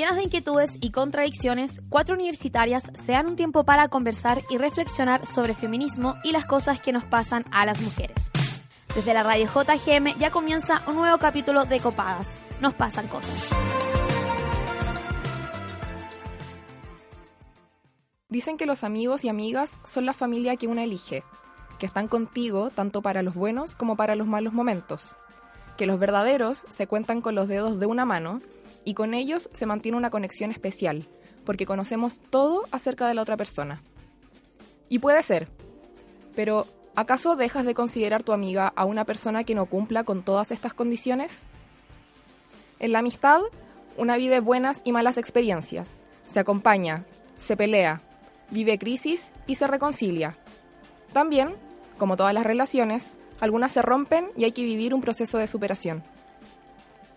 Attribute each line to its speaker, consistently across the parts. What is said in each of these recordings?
Speaker 1: Llenas de inquietudes y contradicciones, cuatro universitarias se dan un tiempo para conversar y reflexionar sobre feminismo y las cosas que nos pasan a las mujeres. Desde la radio JGM ya comienza un nuevo capítulo de Copadas. Nos pasan cosas.
Speaker 2: Dicen que los amigos y amigas son la familia que uno elige, que están contigo tanto para los buenos como para los malos momentos, que los verdaderos se cuentan con los dedos de una mano y con ellos se mantiene una conexión especial, porque conocemos todo acerca de la otra persona. Y puede ser, pero ¿acaso dejas de considerar tu amiga a una persona que no cumpla con todas estas condiciones? En la amistad, una vive buenas y malas experiencias, se acompaña, se pelea, vive crisis y se reconcilia. También, como todas las relaciones, algunas se rompen y hay que vivir un proceso de superación.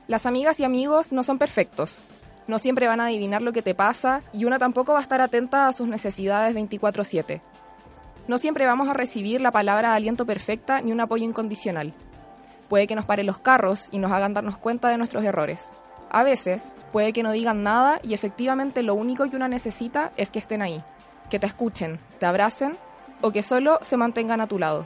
Speaker 2: Las amigas y amigos no son perfectos. No siempre van a adivinar lo que te pasa y una tampoco va a estar atenta a sus necesidades 24/7. No siempre vamos a recibir la palabra de aliento perfecta ni un apoyo incondicional. Puede que nos paren los carros y nos hagan darnos cuenta de nuestros errores. A veces puede que no digan nada y efectivamente lo único que una necesita es que estén ahí, que te escuchen, te abracen o que solo se mantengan a tu lado.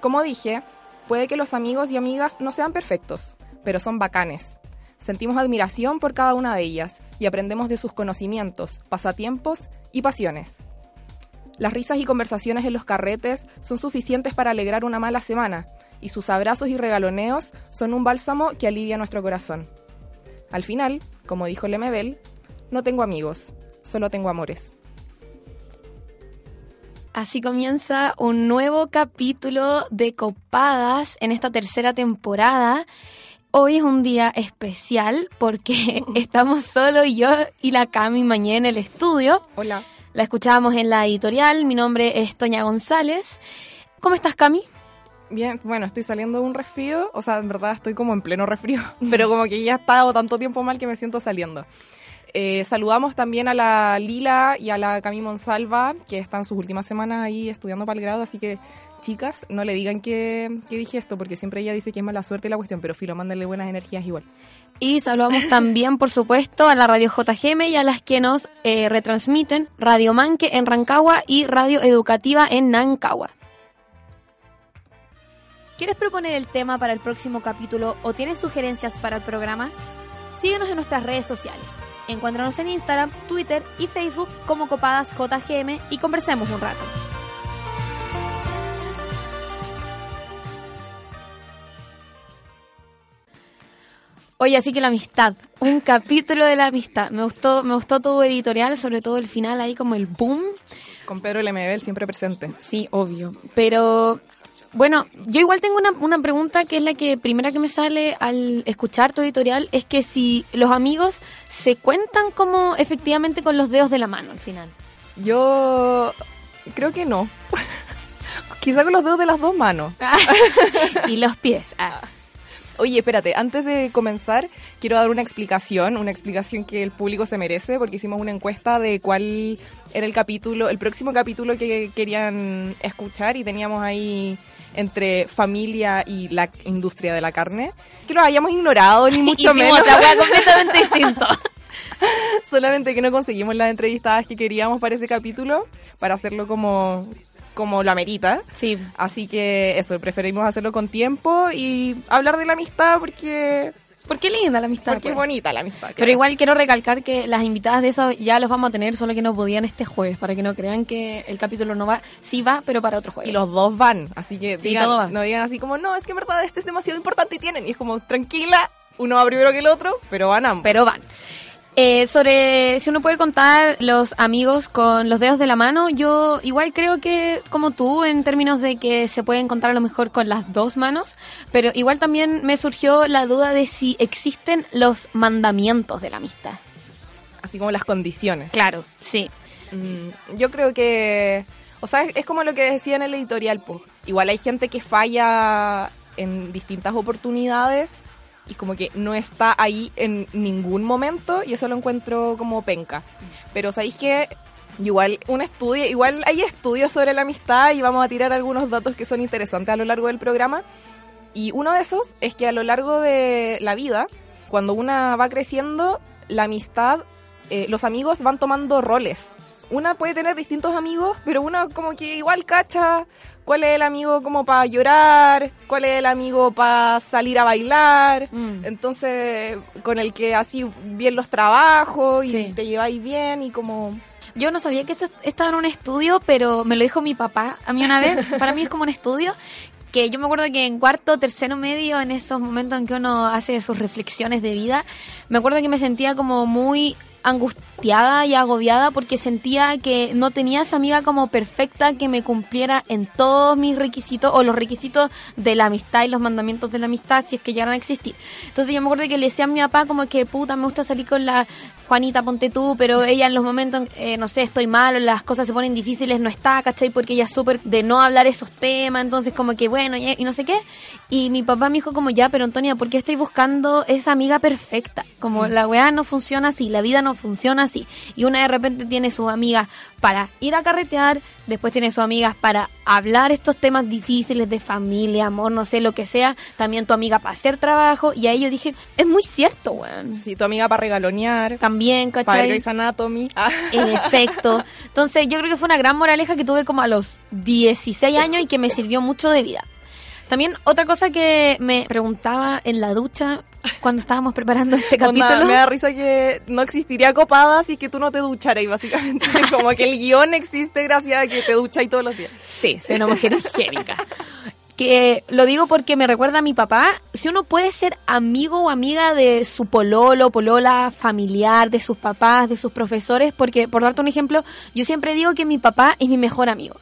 Speaker 2: Como dije, puede que los amigos y amigas no sean perfectos, pero son bacanes. Sentimos admiración por cada una de ellas y aprendemos de sus conocimientos, pasatiempos y pasiones. Las risas y conversaciones en los carretes son suficientes para alegrar una mala semana, y sus abrazos y regaloneos son un bálsamo que alivia nuestro corazón. Al final, como dijo Lemebel, no tengo amigos, solo tengo amores.
Speaker 1: Así comienza un nuevo capítulo de Copadas en esta tercera temporada. Hoy es un día especial porque estamos solo yo y la Cami Mañé en el estudio.
Speaker 2: Hola.
Speaker 1: La escuchábamos en la editorial. Mi nombre es Toña González. ¿Cómo estás, Cami?
Speaker 2: Bien, bueno, estoy saliendo de un resfrío, o sea, en verdad estoy como en pleno resfrío, pero como que ya he estado tanto tiempo mal que me siento saliendo. Eh, saludamos también a la Lila y a la Cami Monsalva, que están sus últimas semanas ahí estudiando para el grado, así que chicas, no le digan que, que dije esto, porque siempre ella dice que es mala suerte la cuestión, pero filo, mándenle buenas energías igual.
Speaker 1: Y saludamos también, por supuesto, a la Radio JGM y a las que nos eh, retransmiten Radio Manque en Rancagua y Radio Educativa en Nancagua. ¿Quieres proponer el tema para el próximo capítulo o tienes sugerencias para el programa? Síguenos en nuestras redes sociales. Encuéntranos en Instagram, Twitter y Facebook como Copadas JGM y conversemos un rato. Oye, así que la amistad, un capítulo de la amistad. Me gustó, me gustó tu editorial, sobre todo el final ahí como el boom.
Speaker 2: Con Pedro Lemebel siempre presente.
Speaker 1: Sí, obvio. Pero bueno, yo igual tengo una, una, pregunta que es la que primera que me sale al escuchar tu editorial, es que si los amigos se cuentan como efectivamente con los dedos de la mano al final.
Speaker 2: Yo creo que no. Quizá con los dedos de las dos manos.
Speaker 1: y los pies. Ah.
Speaker 2: Oye, espérate, antes de comenzar, quiero dar una explicación, una explicación que el público se merece, porque hicimos una encuesta de cuál era el capítulo, el próximo capítulo que querían escuchar y teníamos ahí entre familia y la industria de la carne, que lo hayamos ignorado, ni mucho menos.
Speaker 1: completamente distinto.
Speaker 2: Solamente que no conseguimos las entrevistadas que queríamos para ese capítulo, para hacerlo como como lo amerita.
Speaker 1: Sí.
Speaker 2: Así que eso, preferimos hacerlo con tiempo y hablar de la amistad porque
Speaker 1: porque linda la amistad.
Speaker 2: Porque es
Speaker 1: pues.
Speaker 2: bonita la amistad.
Speaker 1: Pero igual quiero recalcar que las invitadas de eso ya los vamos a tener, solo que no podían este jueves, para que no crean que el capítulo no va, sí va, pero para otro jueves.
Speaker 2: Y los dos van, así que digan, no digan así como, no, es que en verdad este es demasiado importante y tienen. Y es como, tranquila, uno va primero que el otro, pero van ambos.
Speaker 1: Pero van. Eh, sobre si uno puede contar los amigos con los dedos de la mano, yo igual creo que como tú en términos de que se pueden contar a lo mejor con las dos manos, pero igual también me surgió la duda de si existen los mandamientos de la amistad.
Speaker 2: Así como las condiciones.
Speaker 1: Claro, sí.
Speaker 2: Mm, yo creo que, o sea, es, como lo que decía en el editorial, pues. Igual hay gente que falla en distintas oportunidades y como que no está ahí en ningún momento y eso lo encuentro como penca. Pero sabéis que igual un estudio, igual hay estudios sobre la amistad y vamos a tirar algunos datos que son interesantes a lo largo del programa. Y uno de esos es que a lo largo de la vida, cuando una va creciendo, la amistad, eh, los amigos van tomando roles. Una puede tener distintos amigos, pero uno como que igual cacha cuál es el amigo como para llorar, cuál es el amigo para salir a bailar.
Speaker 1: Mm.
Speaker 2: Entonces, con el que así bien los trabajos y
Speaker 1: Sí.
Speaker 2: te lleváis bien y como...
Speaker 1: Yo no sabía que eso estaba en un estudio, pero me lo dijo mi papá a mí una vez. Para mí es como un estudio que yo me acuerdo que en cuarto, tercero medio, en esos momentos en que uno hace sus reflexiones de vida, me acuerdo que me sentía como muy angustiada y agobiada porque sentía que no tenía esa amiga como perfecta que me cumpliera en todos mis requisitos o los requisitos de la amistad y los mandamientos de la amistad si es que llegaran a existir. Entonces yo me acuerdo que le decía a mi papá como que puta me gusta salir con la Juanita, ponte tú, pero ella en los momentos, eh, no sé, estoy mal, o las cosas se ponen difíciles, no está, ¿cachai? Porque ella es súper de no hablar esos temas, entonces como que bueno, y, y no sé qué. Y mi papá me dijo como, ya, pero Antonia, ¿por qué estoy buscando esa amiga perfecta? Como la weá no funciona así, la vida no funciona así. Y una de repente tiene sus amigas para ir a carretear, después tiene sus amigas para hablar estos temas difíciles de familia, amor, no sé, lo que sea. También tu amiga para hacer trabajo. Y ahí yo dije, es muy cierto, weón.
Speaker 2: Sí, tu amiga para regalonear,
Speaker 1: También,
Speaker 2: para
Speaker 1: ¿cachai?
Speaker 2: Grey's Anatomy. Ah.
Speaker 1: En efecto. Entonces yo creo que fue una gran moraleja que tuve como a los 16 años y que me sirvió mucho de vida. También otra cosa que me preguntaba en la ducha cuando estábamos preparando este
Speaker 2: Onda,
Speaker 1: capítulo.
Speaker 2: me da risa que no existiría copada si es que tú no te ducharas, básicamente. Como que el guion existe gracias a que te ducháis todos los días.
Speaker 1: Sí, soy una mujer higiénica. Que lo digo porque me recuerda a mi papá. Si uno puede ser amigo o amiga de su pololo, polola, familiar, de sus papás, de sus profesores, porque por darte un ejemplo, yo siempre digo que mi papá es mi mejor amigo.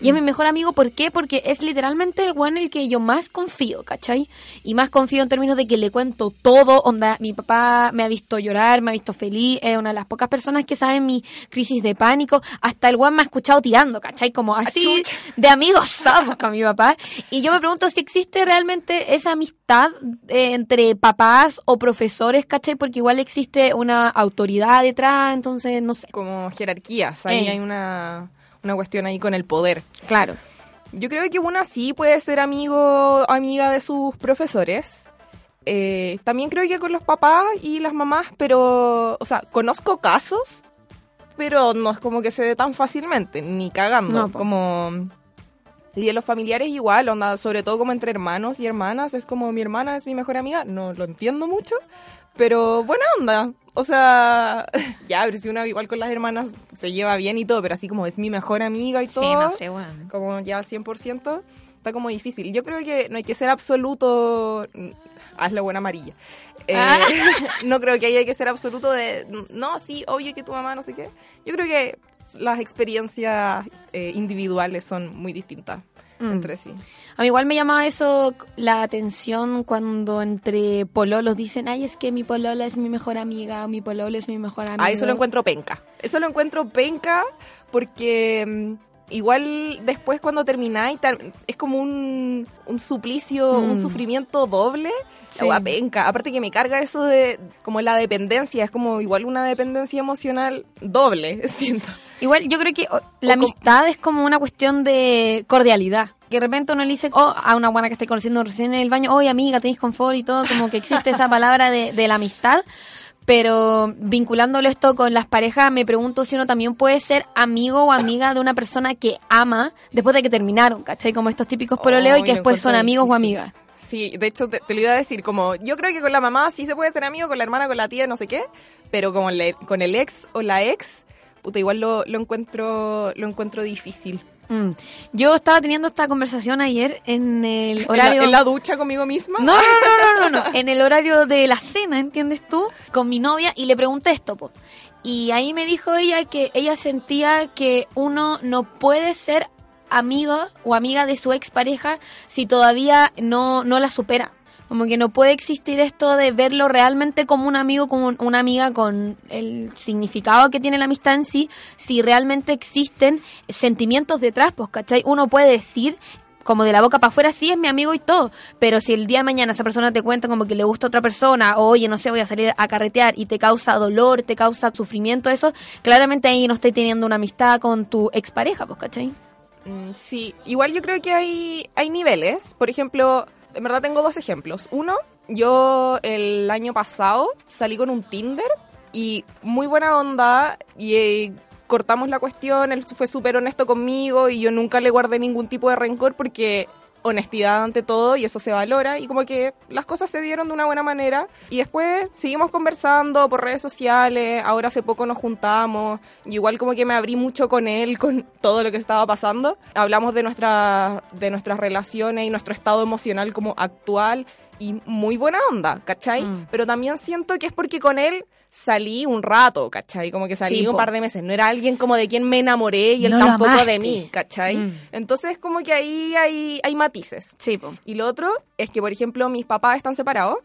Speaker 1: Y es mi mejor amigo, ¿por qué? Porque es literalmente el weón en el que yo más confío, ¿cachai? Y más confío en términos de que le cuento todo, onda, mi papá me ha visto llorar, me ha visto feliz, es una de las pocas personas que saben mi crisis de pánico, hasta el weón me ha escuchado tirando, ¿cachai? Como así
Speaker 2: chucha.
Speaker 1: de amigos somos con mi papá. Y yo me pregunto si existe realmente esa amistad eh, entre papás o profesores, ¿cachai? Porque igual existe una autoridad detrás, entonces no sé.
Speaker 2: Como jerarquías. Ahí
Speaker 1: Eh.
Speaker 2: hay una, una cuestión ahí con el poder.
Speaker 1: Claro.
Speaker 2: Yo creo que una sí puede ser amigo amiga de sus profesores. Eh, también creo que con los papás y las mamás, pero, o sea, conozco casos, pero no es como que se dé tan fácilmente, ni cagando.
Speaker 1: No,
Speaker 2: como... Y de los familiares igual, onda, sobre todo como entre hermanos y hermanas, es como mi hermana es mi mejor amiga, no lo entiendo mucho, pero buena onda. O sea, ya, pero si uno igual con las hermanas se lleva bien y todo, pero así como es mi mejor amiga y todo
Speaker 1: bueno.
Speaker 2: como ya al 100%, está como difícil. Yo creo que no hay que ser absoluto, mm, hazle buena amarilla. Eh,
Speaker 1: Ah.
Speaker 2: no creo que haya que ser absoluto de, no, sí, obvio que tu mamá no sé qué. Yo creo que las experiencias eh, individuales son muy distintas
Speaker 1: Mm.
Speaker 2: entre sí.
Speaker 1: A mí igual me llamaba eso la atención cuando entre pololos dicen, ay, es que mi polola es mi mejor amiga, o mi pololo es mi mejor amigo.
Speaker 2: Ah, eso lo encuentro penca. Eso lo encuentro penca porque mm, igual después cuando termináis es como un, un suplicio,
Speaker 1: Mm.
Speaker 2: un sufrimiento doble.
Speaker 1: Sí.
Speaker 2: La penca. Aparte que me carga eso de como la dependencia, es como igual una dependencia emocional doble, siento.
Speaker 1: Igual yo creo que oh, la amistad es como una cuestión de cordialidad. Que de repente uno le dice oh, a una buena que esté conociendo recién en el baño, oye amiga, tenéis confort y todo, como que existe esa palabra de, de la amistad. Pero vinculándolo esto con las parejas, me pregunto si uno también puede ser amigo o amiga de una persona que ama después de que terminaron, ¿cachai? Como estos típicos pololeos y
Speaker 2: Ay,
Speaker 1: que después son amigos o amigas.
Speaker 2: Sí, de hecho te, te lo iba a decir, como yo creo que con la mamá sí se puede ser amigo, con la hermana, con la tía, no sé qué, pero como le- con el ex o la ex, puta, igual lo, lo encuentro lo encuentro difícil.
Speaker 1: Mm. Yo estaba teniendo esta conversación ayer en el
Speaker 2: En la-
Speaker 1: horario...
Speaker 2: en la ducha conmigo misma.
Speaker 1: No, no, no, no, no, no. En el horario de la cena, ¿entiendes tú? Con mi novia y le pregunté esto, po. Y ahí me dijo ella que ella sentía que uno no puede ser amigo o amiga de su expareja si todavía no, no la supera. Como que no puede existir esto de verlo realmente como un amigo, como un- una amiga con el significado que tiene la amistad en sí, si realmente existen sentimientos detrás, pues, ¿cachai? Uno puede decir como de la boca para afuera, sí es mi amigo y todo, pero si el día de mañana esa persona te cuenta como que le gusta a otra persona, o oye, no sé, voy a salir a carretear y te causa dolor, te causa sufrimiento, eso, claramente ahí no estoy teniendo una amistad con tu expareja, pues, ¿cachai?
Speaker 2: Mm, Sí, igual yo creo que hay, hay niveles. Por ejemplo, en verdad tengo dos ejemplos. Uno, yo el año pasado salí con un Tinder
Speaker 3: Y muy buena onda y eh, cortamos la cuestión, él fue súper honesto conmigo y yo nunca le guardé ningún tipo de rencor porque honestidad ante todo y eso se valora y como que las cosas se dieron de una buena manera y después seguimos conversando por redes sociales, ahora hace poco nos juntamos, y igual como que me abrí mucho con él, con todo lo que estaba pasando, hablamos de, nuestra, de nuestras relaciones y nuestro estado emocional como actual y muy buena onda, ¿cachai?
Speaker 1: Mm.
Speaker 3: Pero también siento que es porque con él salí un rato, ¿cachai? Como que salí
Speaker 1: Sí,
Speaker 3: un
Speaker 1: po.
Speaker 3: par de meses. No era alguien como de quien me enamoré y él
Speaker 1: No
Speaker 3: tampoco de mí, ¿cachai?
Speaker 1: Mm.
Speaker 3: Entonces como que ahí hay, hay matices.
Speaker 1: Sí, po.
Speaker 3: Y lo otro es que, por ejemplo, mis papás están separados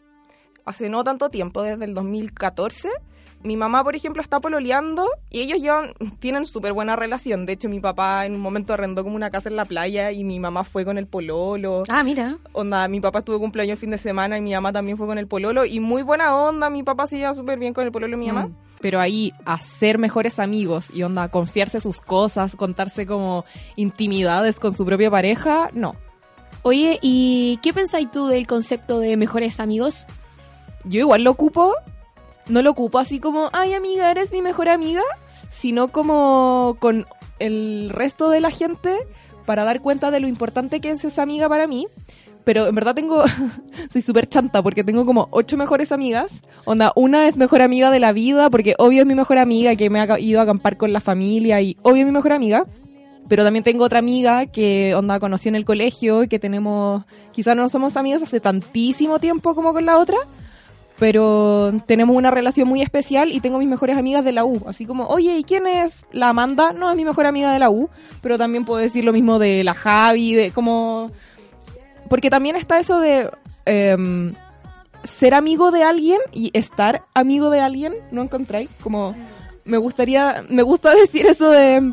Speaker 3: hace no tanto tiempo, desde el 2014. Mi mamá, por ejemplo, está pololeando y ellos llevan, tienen súper buena relación. De hecho, mi papá en un momento arrendó como una casa en la playa y mi mamá fue con el pololo.
Speaker 1: Ah, mira.
Speaker 3: Onda, mi papá tuvo cumpleaños el fin de semana y mi mamá también fue con el pololo. Y muy buena onda, mi papá se lleva súper bien con el pololo de mi mamá.
Speaker 2: Mm. Pero ahí, hacer mejores amigos y onda, confiarse sus cosas, contarse como intimidades con su propia pareja, no.
Speaker 1: Oye, ¿y qué pensáis tú del concepto de mejores amigos?
Speaker 2: Yo igual lo ocupo, no lo ocupo así como, ay amiga, eres mi mejor amiga, sino como con el resto de la gente para dar cuenta de lo importante que es esa amiga para mí. Pero en verdad tengo, soy súper chanta porque tengo como ocho mejores amigas. Onda, una es mejor amiga de la vida porque obvio es mi mejor amiga que me ha ido a acampar con la familia y obvio es mi mejor amiga. Pero también tengo otra amiga que onda conocí en el colegio y que tenemos, quizás no somos amigas hace tantísimo tiempo como con la otra, pero tenemos una relación muy especial y tengo mis mejores amigas de la U. Así como, oye, ¿y quién es la Amanda? No, es mi mejor amiga de la U, pero también puedo decir lo mismo de la Javi, de como... Porque también está eso de em, ser amigo de alguien y estar amigo de alguien, ¿no encontráis? Como, me gustaría, me gusta decir eso de...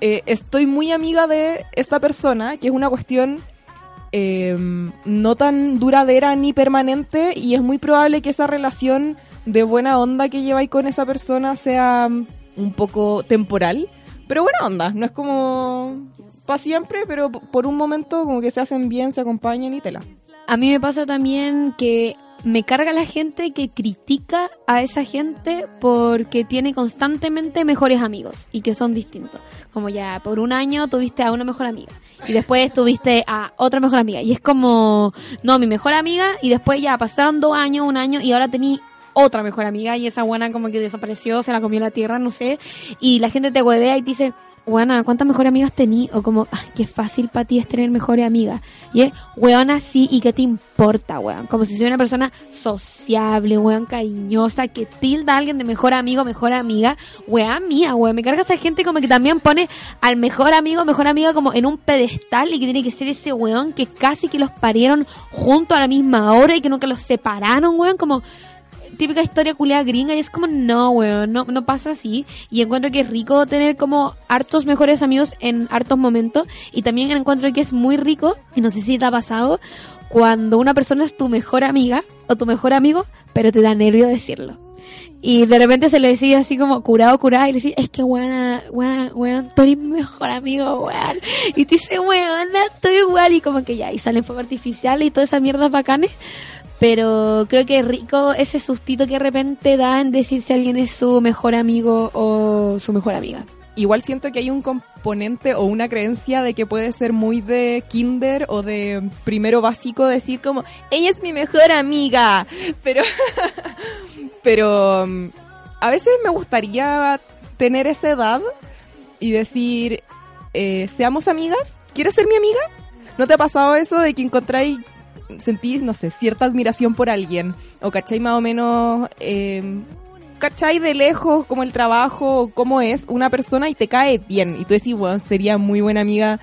Speaker 2: eh, estoy muy amiga de esta persona, que es una cuestión eh, no tan duradera ni permanente y es muy probable que esa relación de buena onda que lleváis con esa persona sea mm, un poco temporal, pero buena onda, no es como para siempre, pero por un momento como que se hacen bien, se acompañan y tela.
Speaker 1: A mí me pasa también que me carga la gente que critica a esa gente porque tiene constantemente mejores amigos y que son distintos. Como ya por un año tuviste a una mejor amiga y después tuviste a otra mejor amiga. Y es como, no, mi mejor amiga y después ya pasaron dos años, un año y ahora tení otra mejor amiga y esa buena como que desapareció, se la comió la tierra, no sé. Y la gente te huevea y te dice, buena, ¿cuántas mejores amigas tení? O como, "Ay, qué fácil para ti es tener mejores amigas. Y es, weona, sí, ¿y qué te importa, weón? Como si soy una persona sociable, weón, cariñosa, que tilda a alguien de mejor amigo, mejor amiga. Weón mía, weón, me carga esa gente como que también pone al mejor amigo, mejor amiga como en un pedestal y que tiene que ser ese weón que casi que los parieron junto a la misma hora y que nunca los separaron, weón, como típica historia culiada gringa y es como no, weón, no, no pasa así y encuentro que es rico tener como hartos mejores amigos en hartos momentos y también encuentro que es muy rico y no sé si te ha pasado cuando una persona es tu mejor amiga o tu mejor amigo pero te da nervio decirlo y de repente se lo decís así como curado, curada y le decís, es que weón, weón, weón, tú eres mi mejor amigo, weón. Y te dice, weón, estoy igual y como que ya, y salen fuego artificial y toda esa mierda bacanes. Pero creo que es rico ese sustito que de repente da en decir si alguien es su mejor amigo o su mejor amiga.
Speaker 2: Igual siento que hay un componente o una creencia de que puede ser muy de kinder o de primero básico decir como, ella es mi mejor amiga, pero, pero mm, a veces me gustaría tener esa edad y decir, eh, seamos amigas, ¿quieres ser mi amiga? ¿No te ha pasado eso de que encontráis, sentís, no sé, cierta admiración por alguien? O cachai más o menos... eh. De lejos, como el trabajo, cómo es una persona y te cae bien. Y tú decís, bueno, sería muy buena amiga,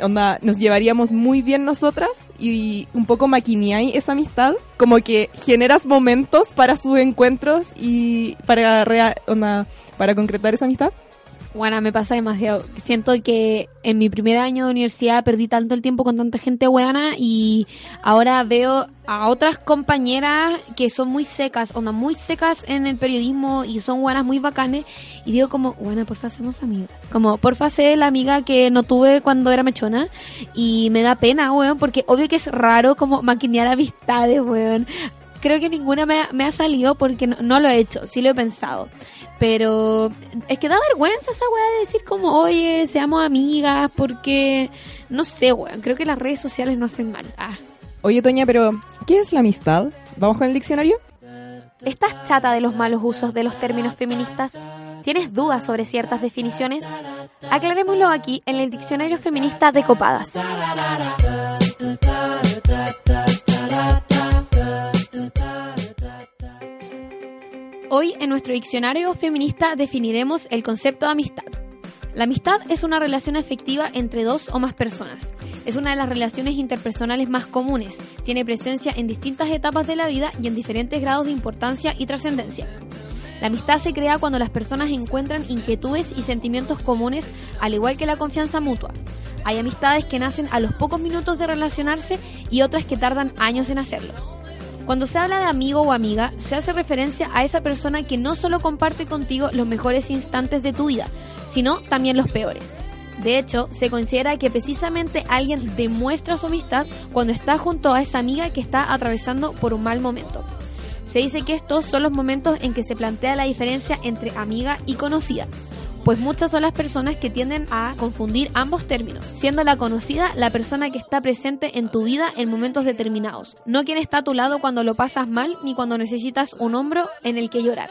Speaker 2: onda, nos llevaríamos muy bien nosotras y un poco maquineáis esa amistad. Como que generas momentos para sus encuentros y para, onda, para concretar esa amistad.
Speaker 1: Bueno, me pasa demasiado. Siento que en mi primer año de universidad perdí tanto el tiempo con tanta gente buena y ahora veo a otras compañeras que son muy secas, onda muy secas en el periodismo y son buenas, muy bacanes. Y digo como, bueno, porfa, seamos amigas. Como, porfa, sé la amiga que no tuve cuando era mechona y me da pena, weón, porque obvio que es raro como maquinear amistades, weón. Creo que ninguna me ha, me ha salido porque no, no lo he hecho, sí lo he pensado. Pero es que da vergüenza esa weá de decir como, oye, seamos amigas, porque, no sé, weón, creo que las redes sociales no hacen mal. Ah.
Speaker 4: Oye, Toña, pero ¿qué es la amistad? ¿Vamos con el diccionario?
Speaker 5: ¿Estás chata de los malos usos de los términos feministas? ¿Tienes dudas sobre ciertas definiciones? Aclarémoslo aquí en el Diccionario Feminista de Copadas.
Speaker 1: Hoy en nuestro diccionario feminista definiremos el concepto de amistad. La amistad es una relación afectiva entre dos o más personas. Es una de las relaciones interpersonales más comunes. Tiene presencia en distintas etapas de la vida y en diferentes grados de importancia y trascendencia. La amistad se crea cuando las personas encuentran inquietudes y sentimientos comunes, al igual que la confianza mutua. Hay amistades que nacen a los pocos minutos de relacionarse y otras que tardan años en hacerlo. Cuando se habla de amigo o amiga, se hace referencia a esa persona que no solo comparte contigo los mejores instantes de tu vida, sino también los peores. De hecho, se considera que precisamente alguien demuestra su amistad cuando está junto a esa amiga que está atravesando por un mal momento. Se dice que estos son los momentos en que se plantea la diferencia entre amiga y conocida, pues muchas son las personas que tienden a confundir ambos términos, siendo la conocida la persona que está presente en tu vida en momentos determinados, no quien está a tu lado cuando lo pasas mal ni cuando necesitas un hombro en el que llorar.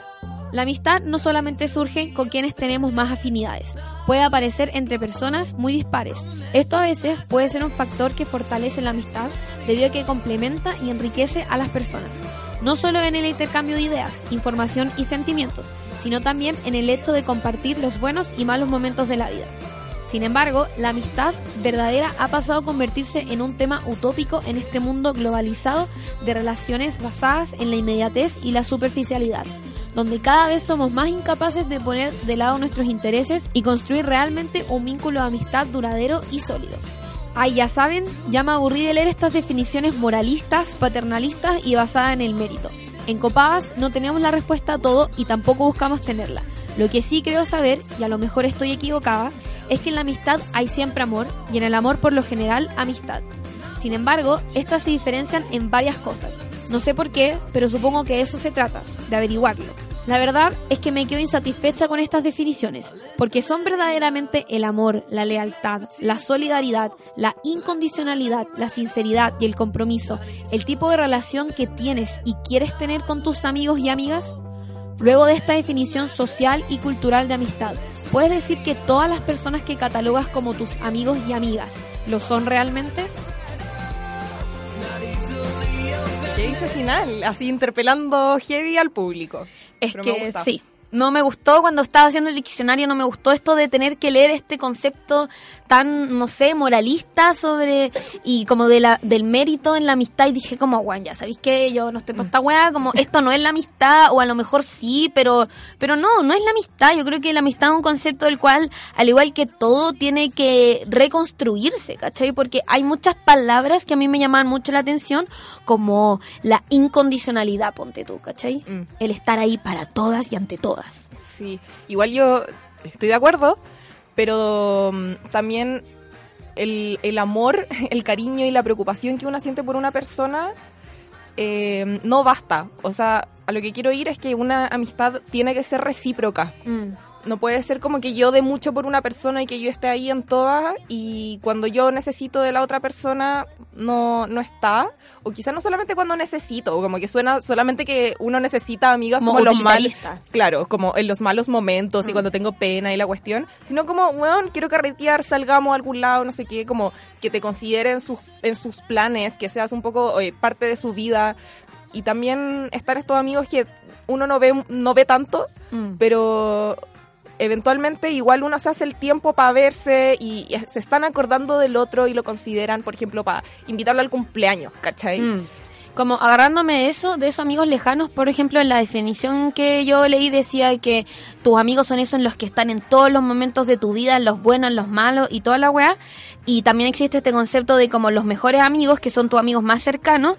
Speaker 1: La amistad no solamente surge con quienes tenemos más afinidades, puede aparecer entre personas muy dispares. Esto a veces puede ser un factor que fortalece la amistad debido a que complementa y enriquece a las personas, no solo en el intercambio de ideas, información y sentimientos, sino también en el hecho de compartir los buenos y malos momentos de la vida. Sin embargo, la amistad verdadera ha pasado a convertirse en un tema utópico en este mundo globalizado de relaciones basadas en la inmediatez y la superficialidad, donde cada vez somos más incapaces de poner de lado nuestros intereses y construir realmente un vínculo de amistad duradero y sólido. Ay, ya saben, ya me aburrí de leer estas definiciones moralistas, paternalistas y basadas en el mérito. En Copadas no tenemos la respuesta a todo y tampoco buscamos tenerla. Lo que sí creo saber, y a lo mejor estoy equivocada, es que en la amistad hay siempre amor y en el amor por lo general amistad. Sin embargo, estas se diferencian en varias cosas. No sé por qué, pero supongo que eso se trata, de averiguarlo. La verdad es que me quedo insatisfecha con estas definiciones, porque son verdaderamente el amor, la lealtad, la solidaridad, la incondicionalidad, la sinceridad y el compromiso, el tipo de relación que tienes y quieres tener con tus amigos y amigas. Luego de esta definición social y cultural de amistad, ¿puedes decir que todas las personas que catalogas como tus amigos y amigas lo son realmente?
Speaker 2: Final? Así interpelando heavy al público.
Speaker 1: Es
Speaker 2: Pero
Speaker 1: que sí. No me gustó cuando estaba haciendo el diccionario, no me gustó esto de tener que leer este concepto tan, no sé, moralista sobre y como de la, del mérito en la amistad y dije como, bueno, ya sabéis que yo no estoy para esta weá, como esto no es la amistad o a lo mejor sí, pero, pero no, no es la amistad. Yo creo que la amistad es un concepto del cual, al igual que todo, tiene que reconstruirse, ¿cachai? Porque hay muchas palabras que a mí me llaman mucho la atención, como la incondicionalidad, ponte tú, ¿cachai?
Speaker 2: Mm.
Speaker 1: El estar ahí para todas y ante todas.
Speaker 2: Sí, igual yo estoy de acuerdo, pero mm, también el, el amor, el cariño y la preocupación que uno siente por una persona eh, no basta. O sea, a lo que quiero ir es que una amistad tiene que ser recíproca. No puede ser como que yo dé mucho por una persona y que yo esté ahí en todas y cuando yo necesito de la otra persona no, no está. O quizás no solamente cuando necesito, o como que suena solamente que uno necesita amigas
Speaker 1: Como
Speaker 2: como, los malos. Claro, como en los malos momentos y cuando tengo pena y la cuestión. Sino como, weón, quiero carretear, salgamos a algún lado, no sé qué, como que te consideren sus, en sus planes, que seas un poco oye, parte de su vida. Y también están estos amigos que uno no ve, no ve tanto,
Speaker 1: Mm.
Speaker 2: pero eventualmente igual uno se hace el tiempo para verse y, se están acordando del otro y lo consideran, por ejemplo, para invitarlo al cumpleaños, ¿cachai?
Speaker 1: Mm. Como agarrándome de eso, de esos amigos lejanos, por ejemplo, en la definición que yo leí decía que tus amigos son esos los que están en todos los momentos de tu vida, en los buenos, en los malos y toda la weá. Y también existe este concepto de como los mejores amigos, que son tus amigos más cercanos,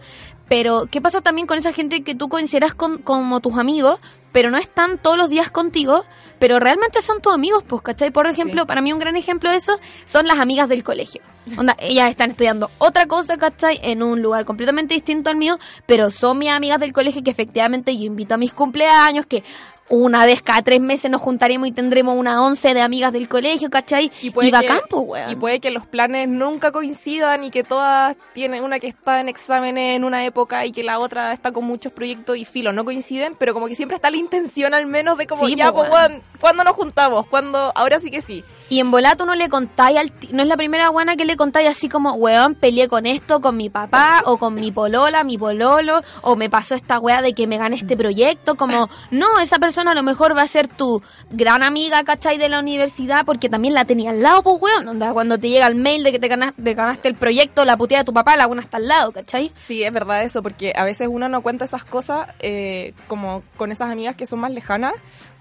Speaker 1: Pero, ¿qué pasa también con esa gente que tú consideras con, como tus amigos, pero no están todos los días contigo, pero realmente son tus amigos, pues, ¿cachai? Por ejemplo,
Speaker 2: Sí.
Speaker 1: para mí un gran ejemplo de eso son las amigas del colegio. Onda, ellas están estudiando otra cosa, ¿cachai? En un lugar completamente distinto al mío, pero son mis amigas del colegio que efectivamente yo invito a mis cumpleaños, que una vez cada tres meses nos juntaremos y tendremos una once de amigas del colegio, ¿cachai? Y,
Speaker 2: puede
Speaker 1: bacán,
Speaker 2: que-
Speaker 1: pues, weón.
Speaker 2: Y puede que los planes nunca coincidan y que todas tienen una que está en exámenes en una época y que la otra está con muchos proyectos y filo, no coinciden, pero como que siempre está la intención al menos de como,
Speaker 1: Sí,
Speaker 2: ya, pues,
Speaker 1: weón,
Speaker 2: ¿cuándo nos juntamos? ¿Cuándo? Ahora sí que sí.
Speaker 1: Y en volato no le contáis al no es la primera buena que le contáis así como, weón, peleé con esto, con mi papá, o con mi polola, mi pololo, o me pasó esta wea de que me gané este proyecto, como, no, esa persona a lo mejor va a ser tu gran amiga, ¿cachai? De la universidad, porque también la tenía al lado, pues weón, onda, cuando te llega el mail de que te ganaste, te ganaste el proyecto, la putea de tu papá, la buena está al lado, ¿cachai?
Speaker 2: Sí, es verdad eso, porque a veces uno no cuenta esas cosas eh, como con esas amigas que son más lejanas,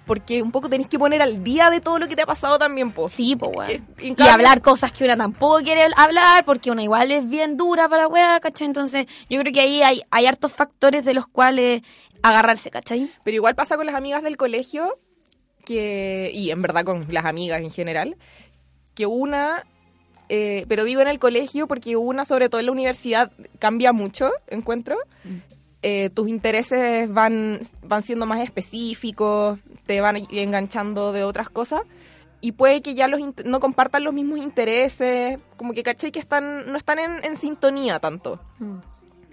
Speaker 2: porque un poco tenés que poner al día de todo lo que te ha pasado también, pues.
Speaker 1: Sí, pues weón. Y hablar cosas que una tampoco quiere hablar, porque una igual es bien dura para la weá, ¿cachai? Entonces, yo creo que ahí hay, hay hartos factores de los cuales agarrarse, ¿cachai?
Speaker 2: Pero igual pasa con las amigas del colegio, que y en verdad con las amigas en general, que una, eh, pero digo en el colegio porque una, sobre todo en la universidad, cambia mucho, encuentro. Eh, tus intereses van, van siendo más específicos, te van enganchando de otras cosas. Y puede que ya los no compartan los mismos intereses, como que caché que están, no están en, en sintonía tanto.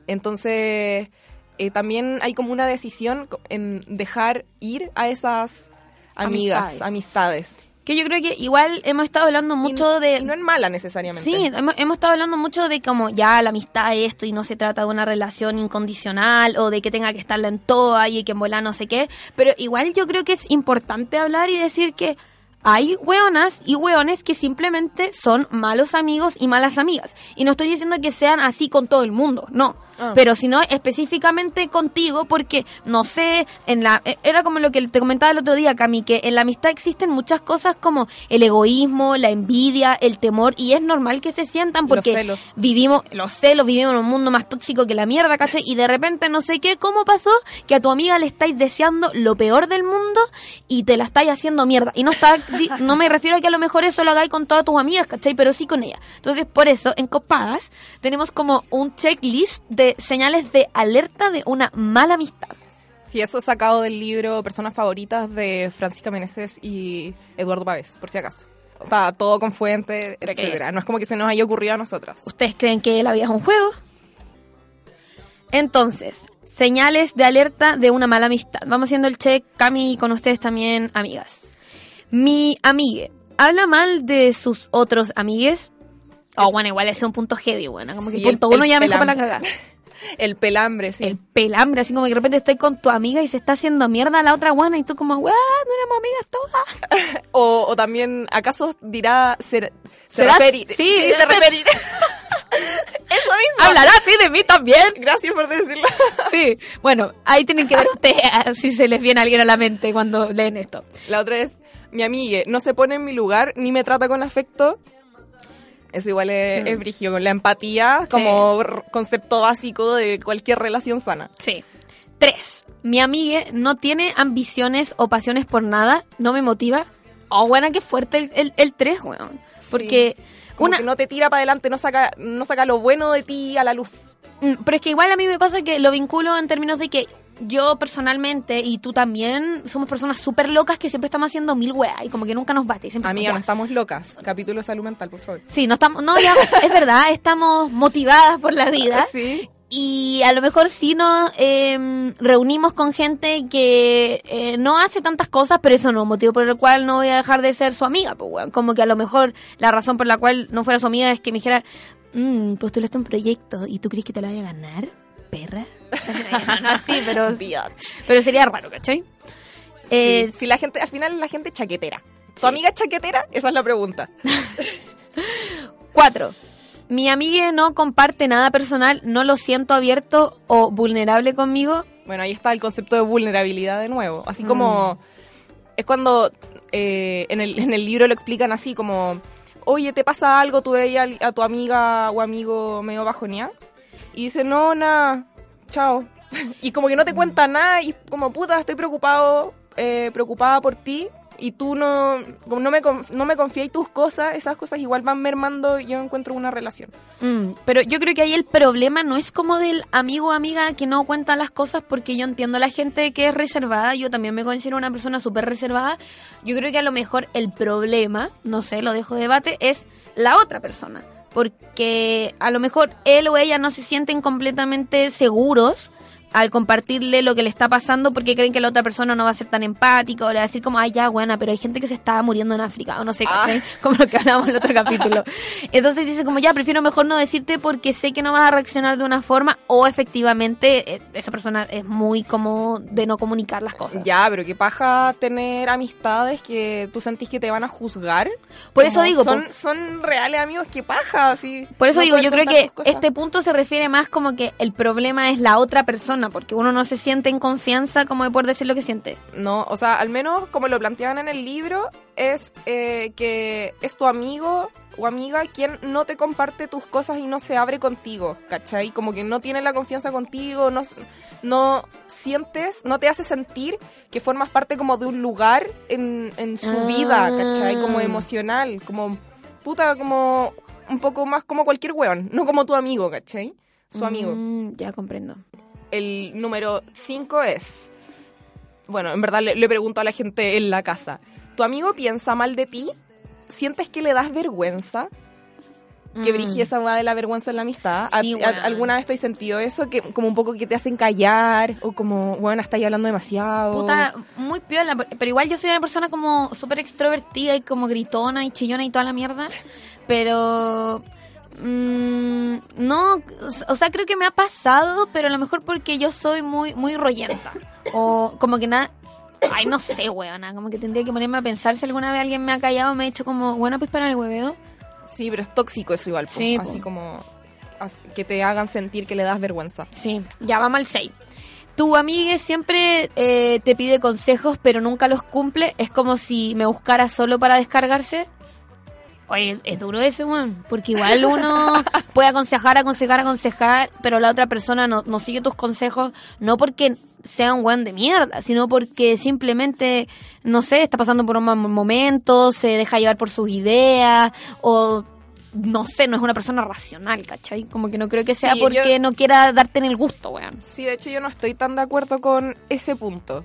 Speaker 2: Entonces, eh, también hay como una decisión en dejar ir a esas amigas,
Speaker 1: Amistades.
Speaker 2: amistades.
Speaker 1: Que yo creo que igual hemos estado hablando mucho
Speaker 2: y,
Speaker 1: de...
Speaker 2: y no es mala necesariamente.
Speaker 1: Sí, hemos, hemos estado hablando mucho de como ya la amistad es esto y no se trata de una relación incondicional o de que tenga que estarla en toda y que en volar no sé qué, pero igual yo creo que es importante hablar y decir que hay hueonas y hueones que simplemente son malos amigos y malas amigas. Y no estoy diciendo que sean así con todo el mundo, no.
Speaker 2: Ah.
Speaker 1: Pero sino específicamente contigo porque, no sé, en la eh, era como lo que te comentaba el otro día, Cami, que en la amistad existen muchas cosas como el egoísmo, la envidia, el temor, y es normal que se sientan porque
Speaker 2: Los celos.
Speaker 1: vivimos, los celos, vivimos en un mundo más tóxico que la mierda, ¿cachai? Y de repente no sé qué, ¿cómo pasó? Que a tu amiga le estáis deseando lo peor del mundo y te la estáis haciendo mierda. Y no está, no me refiero a que a lo mejor eso lo hagáis con todas tus amigas, ¿cachai? Pero sí con ella. Entonces, por eso, en Copadas, tenemos como un checklist de señales de alerta de una mala amistad.
Speaker 2: Sí, eso es sacado del libro Personas Favoritas de Francisca Meneses y Eduardo Pávez, por si acaso. Está todo con fuente,
Speaker 1: que-
Speaker 2: etcétera. No es como que se nos haya ocurrido a nosotras.
Speaker 1: ¿Ustedes creen que la vida es un juego? Entonces, señales de alerta de una mala amistad. Vamos haciendo el check, Cami, y con ustedes también, amigas. Mi amigue, ¿habla mal de sus otros amigues? Oh, bueno, igual ese es un punto heavy, bueno. Como que
Speaker 2: Sí,
Speaker 1: punto
Speaker 2: el-
Speaker 1: uno
Speaker 2: el
Speaker 1: ya me para la cagada.
Speaker 2: El pelambre, sí.
Speaker 1: El pelambre, así como que de repente estoy con tu amiga y se está haciendo mierda a la otra guana y tú como, weá, no éramos amigas todas.
Speaker 2: O, o también, ¿acaso dirá ser, se referir?
Speaker 1: Sí,
Speaker 2: se referir. Eso mismo.
Speaker 1: Hablará así de mí también.
Speaker 2: Gracias por decirlo.
Speaker 1: Sí. Bueno, ahí tienen que ver ustedes si se les viene alguien a la mente cuando leen esto.
Speaker 2: La otra es, mi amiga no se pone en mi lugar ni me trata con afecto. Eso igual es, es brígido, con la empatía como concepto básico de cualquier relación sana.
Speaker 1: Sí. Tres. Mi amiga no tiene ambiciones o pasiones por nada, no me motiva. Oh, buena, qué fuerte el, el, el tres, weón. Porque
Speaker 2: Como
Speaker 1: una...
Speaker 2: que no te tira para adelante, no saca, no saca lo bueno de ti a la luz.
Speaker 1: Mm, Pero es que igual a mí me pasa que lo vinculo en términos de que yo personalmente y tú también somos personas súper locas que siempre estamos haciendo mil weas y como que nunca nos bate. Siempre
Speaker 2: Amiga, no estamos locas. Capítulo de salud mental, por favor.
Speaker 1: Sí, no estamos, no, ya, es verdad, estamos motivadas por la vida.
Speaker 2: Sí.
Speaker 1: Y a lo mejor sí nos eh, reunimos con gente que eh, no hace tantas cosas, pero eso no es motivo por el cual no voy a dejar de ser su amiga. Pues, weón. Como que a lo mejor la razón por la cual no fuera su amiga es que me dijera, mmm, postulaste un proyecto y tú crees que te lo vaya a ganar, perra. no, no, sí, pero, pero sería raro, ¿cachai? Eh,
Speaker 2: Sí, si la gente, al final la gente chaquetera. ¿Tu
Speaker 1: Sí.
Speaker 2: amiga es chaquetera? Esa es la pregunta.
Speaker 1: Cuatro. Mi amiga no comparte nada personal, no lo siento abierto o vulnerable conmigo.
Speaker 2: Bueno, ahí está el concepto de vulnerabilidad de nuevo.
Speaker 1: Mm.
Speaker 2: Así como es cuando eh, en, el, en el libro lo explican así como, oye, ¿te pasa algo? ¿Tú veías a tu amiga o amigo medio bajonía? Y dice, no, nada, chao. y como que no te cuenta nada y como puta, estoy preocupado, eh, preocupada por ti y tú no, como no me, no me confías tus cosas, esas cosas igual van mermando y yo encuentro una relación.
Speaker 1: Mm, pero yo creo que ahí el problema no es como del amigo o amiga que no cuenta las cosas porque yo entiendo a la gente que es reservada, yo también me considero una persona súper reservada. Yo creo que a lo mejor el problema, no sé, lo dejo de debate, es la otra persona. Porque a lo mejor él o ella no se sienten completamente seguros al compartirle lo que le está pasando porque creen que la otra persona no va a ser tan empática o le va a decir como, ay, ya, buena, pero hay gente que se está muriendo en África o no sé,
Speaker 2: Ah.
Speaker 1: Como lo que hablábamos en el otro capítulo. Entonces dice como, ya, prefiero mejor no decirte porque sé que no vas a reaccionar de una forma o efectivamente eh, esa persona es muy como de no comunicar las cosas.
Speaker 2: Ya, pero qué paja tener amistades que tú sentís que te van a juzgar.
Speaker 1: Por eso digo,
Speaker 2: son, son reales amigos, qué paja, así.
Speaker 1: Por eso
Speaker 2: no
Speaker 1: digo, yo creo que este punto se refiere más como que el problema es la otra persona, porque uno no se siente en confianza como de poder decir lo que siente.
Speaker 2: No, o sea, al menos como lo planteaban en el libro, es eh, que es tu amigo o amiga quien no te comparte tus cosas y no se abre contigo, ¿cachai? Como que no tiene la confianza contigo, no, no sientes, no te hace sentir que formas parte como de un lugar en, en su
Speaker 1: Ah.
Speaker 2: vida, ¿cachai? Como emocional, como puta, como un poco más como cualquier weón, no como tu amigo, ¿cachai? Su amigo.
Speaker 1: Mm, ya comprendo.
Speaker 2: El número 5 es. Bueno, en verdad le, le pregunto a la gente en la casa. ¿Tu amigo piensa mal de ti? ¿Sientes que le das vergüenza? Que
Speaker 1: Mm.
Speaker 2: esa de la vergüenza en la amistad. ¿A-
Speaker 1: Sí, weón.
Speaker 2: ¿Alguna vez te has sentido eso? Que como un poco que te hacen callar o como, bueno, estáis hablando demasiado.
Speaker 1: Puta, muy piola, pero igual yo soy una persona como súper extrovertida y como gritona y chillona y toda la mierda. Pero. Mm, no, o sea, creo que me ha pasado, pero a lo mejor porque yo soy muy, muy rollenta. O como que nada. Ay, no sé, weona. Como que tendría que ponerme a pensar si alguna vez alguien me ha callado, me ha hecho como, bueno, pues para el hueveo.
Speaker 2: Sí, pero es tóxico eso igual. po.
Speaker 1: Sí,
Speaker 2: Así
Speaker 1: po.
Speaker 2: como que te hagan sentir que le das vergüenza.
Speaker 1: Sí, ya vamos al 6. Tu amiga siempre eh, te pide consejos, pero nunca los cumple. Es como si me buscara solo para descargarse. Oye, es duro ese, weón. Porque igual uno puede aconsejar, aconsejar, aconsejar, pero la otra persona no, no sigue tus consejos, no porque sea un weón de mierda, sino porque simplemente, no sé, está pasando por un mal momento, se deja llevar por sus ideas, o no sé, no es una persona racional, ¿cachai? Como que no creo que sea
Speaker 2: Sí,
Speaker 1: porque
Speaker 2: yo-
Speaker 1: no quiera darte en el gusto, weón.
Speaker 2: Sí, de hecho yo no estoy tan de acuerdo con ese punto.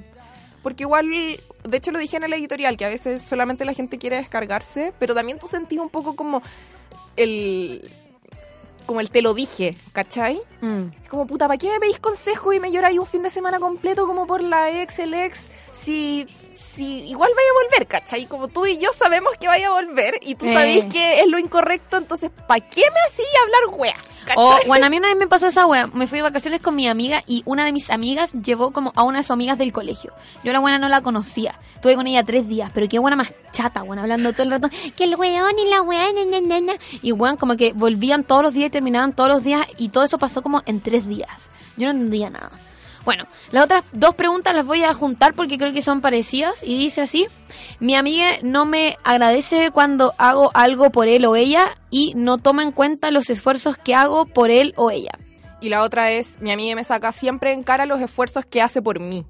Speaker 2: Porque igual, de hecho lo dije en el editorial, que a veces solamente la gente quiere descargarse, pero también tú sentís un poco como el... como el te lo dije, ¿cachai?
Speaker 1: Mm.
Speaker 2: Es como, puta, ¿para qué me pedís consejo y me lloráis un fin de semana completo como por la ex, el ex? Si, si igual vaya a volver, ¿cachai? Como tú y yo sabemos que vaya a volver y tú
Speaker 1: Eh.
Speaker 2: sabés que es lo incorrecto, entonces, ¿para qué me hacía hablar wea?
Speaker 1: O, bueno, a mí una vez me pasó esa wea. Me fui de vacaciones con mi amiga y una de mis amigas llevó como a una de sus amigas del colegio. Yo la buena no la conocía. Estuve con ella tres días, pero qué buena más chata, buena, hablando todo el rato. Que el weón y la na, na. Y weón, como que volvían todos los días y terminaban todos los días y todo eso pasó como en tres días. Yo no entendía nada. Bueno, las otras dos preguntas las voy a juntar porque creo que son parecidas y dice así. Mi amiga no me agradece cuando hago algo por él o ella y no toma en cuenta los esfuerzos que hago por él o ella.
Speaker 2: Y la otra es, mi amiga me saca siempre en cara los esfuerzos que hace por mí.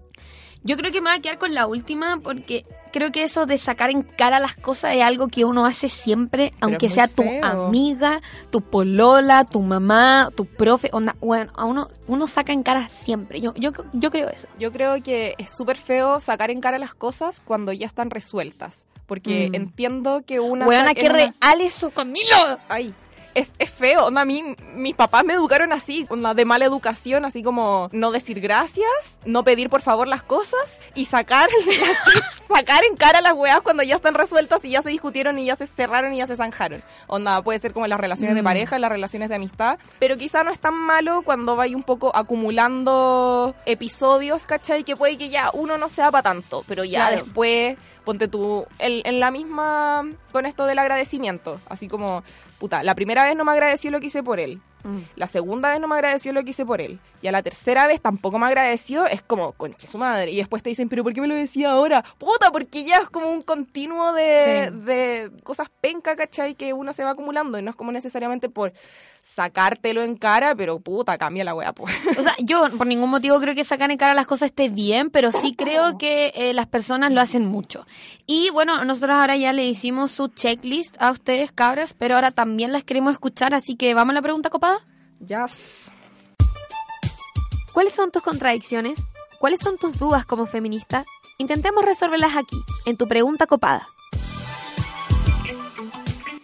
Speaker 1: Yo creo que me voy a quedar con la última porque creo que eso de sacar en cara las cosas es algo que uno hace siempre, aunque
Speaker 2: es muy
Speaker 1: sea tu
Speaker 2: feo.
Speaker 1: amiga, tu polola, tu mamá, tu profe, onda, bueno, a uno uno saca en cara siempre. Yo yo yo creo eso.
Speaker 2: Yo creo que es súper feo sacar en cara las cosas cuando ya están resueltas. Porque
Speaker 1: Mm.
Speaker 2: entiendo que una...
Speaker 1: Qué
Speaker 2: en una-
Speaker 1: real eso, Camilo.
Speaker 2: Ay, es, es feo. Onda, a mí, mis papás me educaron así, onda, de mala educación, así como no decir gracias, no pedir por favor las cosas y sacar, sacar en cara las weas cuando ya están resueltas y ya se discutieron y ya se cerraron y ya se zanjaron. Onda, puede ser como en las relaciones de
Speaker 1: Mm.
Speaker 2: pareja, en las relaciones de amistad, pero quizá no es tan malo cuando vaya un poco acumulando episodios, ¿cachai? Que puede que ya uno no sea para tanto, pero ya
Speaker 1: Claro.
Speaker 2: después ponte tú en, en la misma con esto del agradecimiento, así como puta, la primera vez no me agradeció lo que hice por él. La segunda vez no me agradeció lo que hice por él. Y a la tercera vez tampoco me agradeció. Es como, conche su madre. Y después te dicen, pero ¿por qué me lo decía ahora? Puta, porque ya es como un continuo de,
Speaker 1: Sí.
Speaker 2: de cosas penca, ¿cachai? Que uno se va acumulando. Y no es como necesariamente por sacártelo en cara, pero puta, cambia la wea, pues.
Speaker 1: O sea, yo por ningún motivo creo que sacar en cara las cosas esté bien, pero sí creo que eh, las personas lo hacen mucho. Y bueno, nosotros ahora ya le hicimos su checklist a ustedes, cabras, pero ahora también las queremos escuchar, así que vamos a la pregunta copada.
Speaker 2: Yes.
Speaker 5: ¿Cuáles son tus contradicciones? ¿Cuáles son tus dudas como feminista? Intentemos resolverlas aquí, en tu pregunta copada.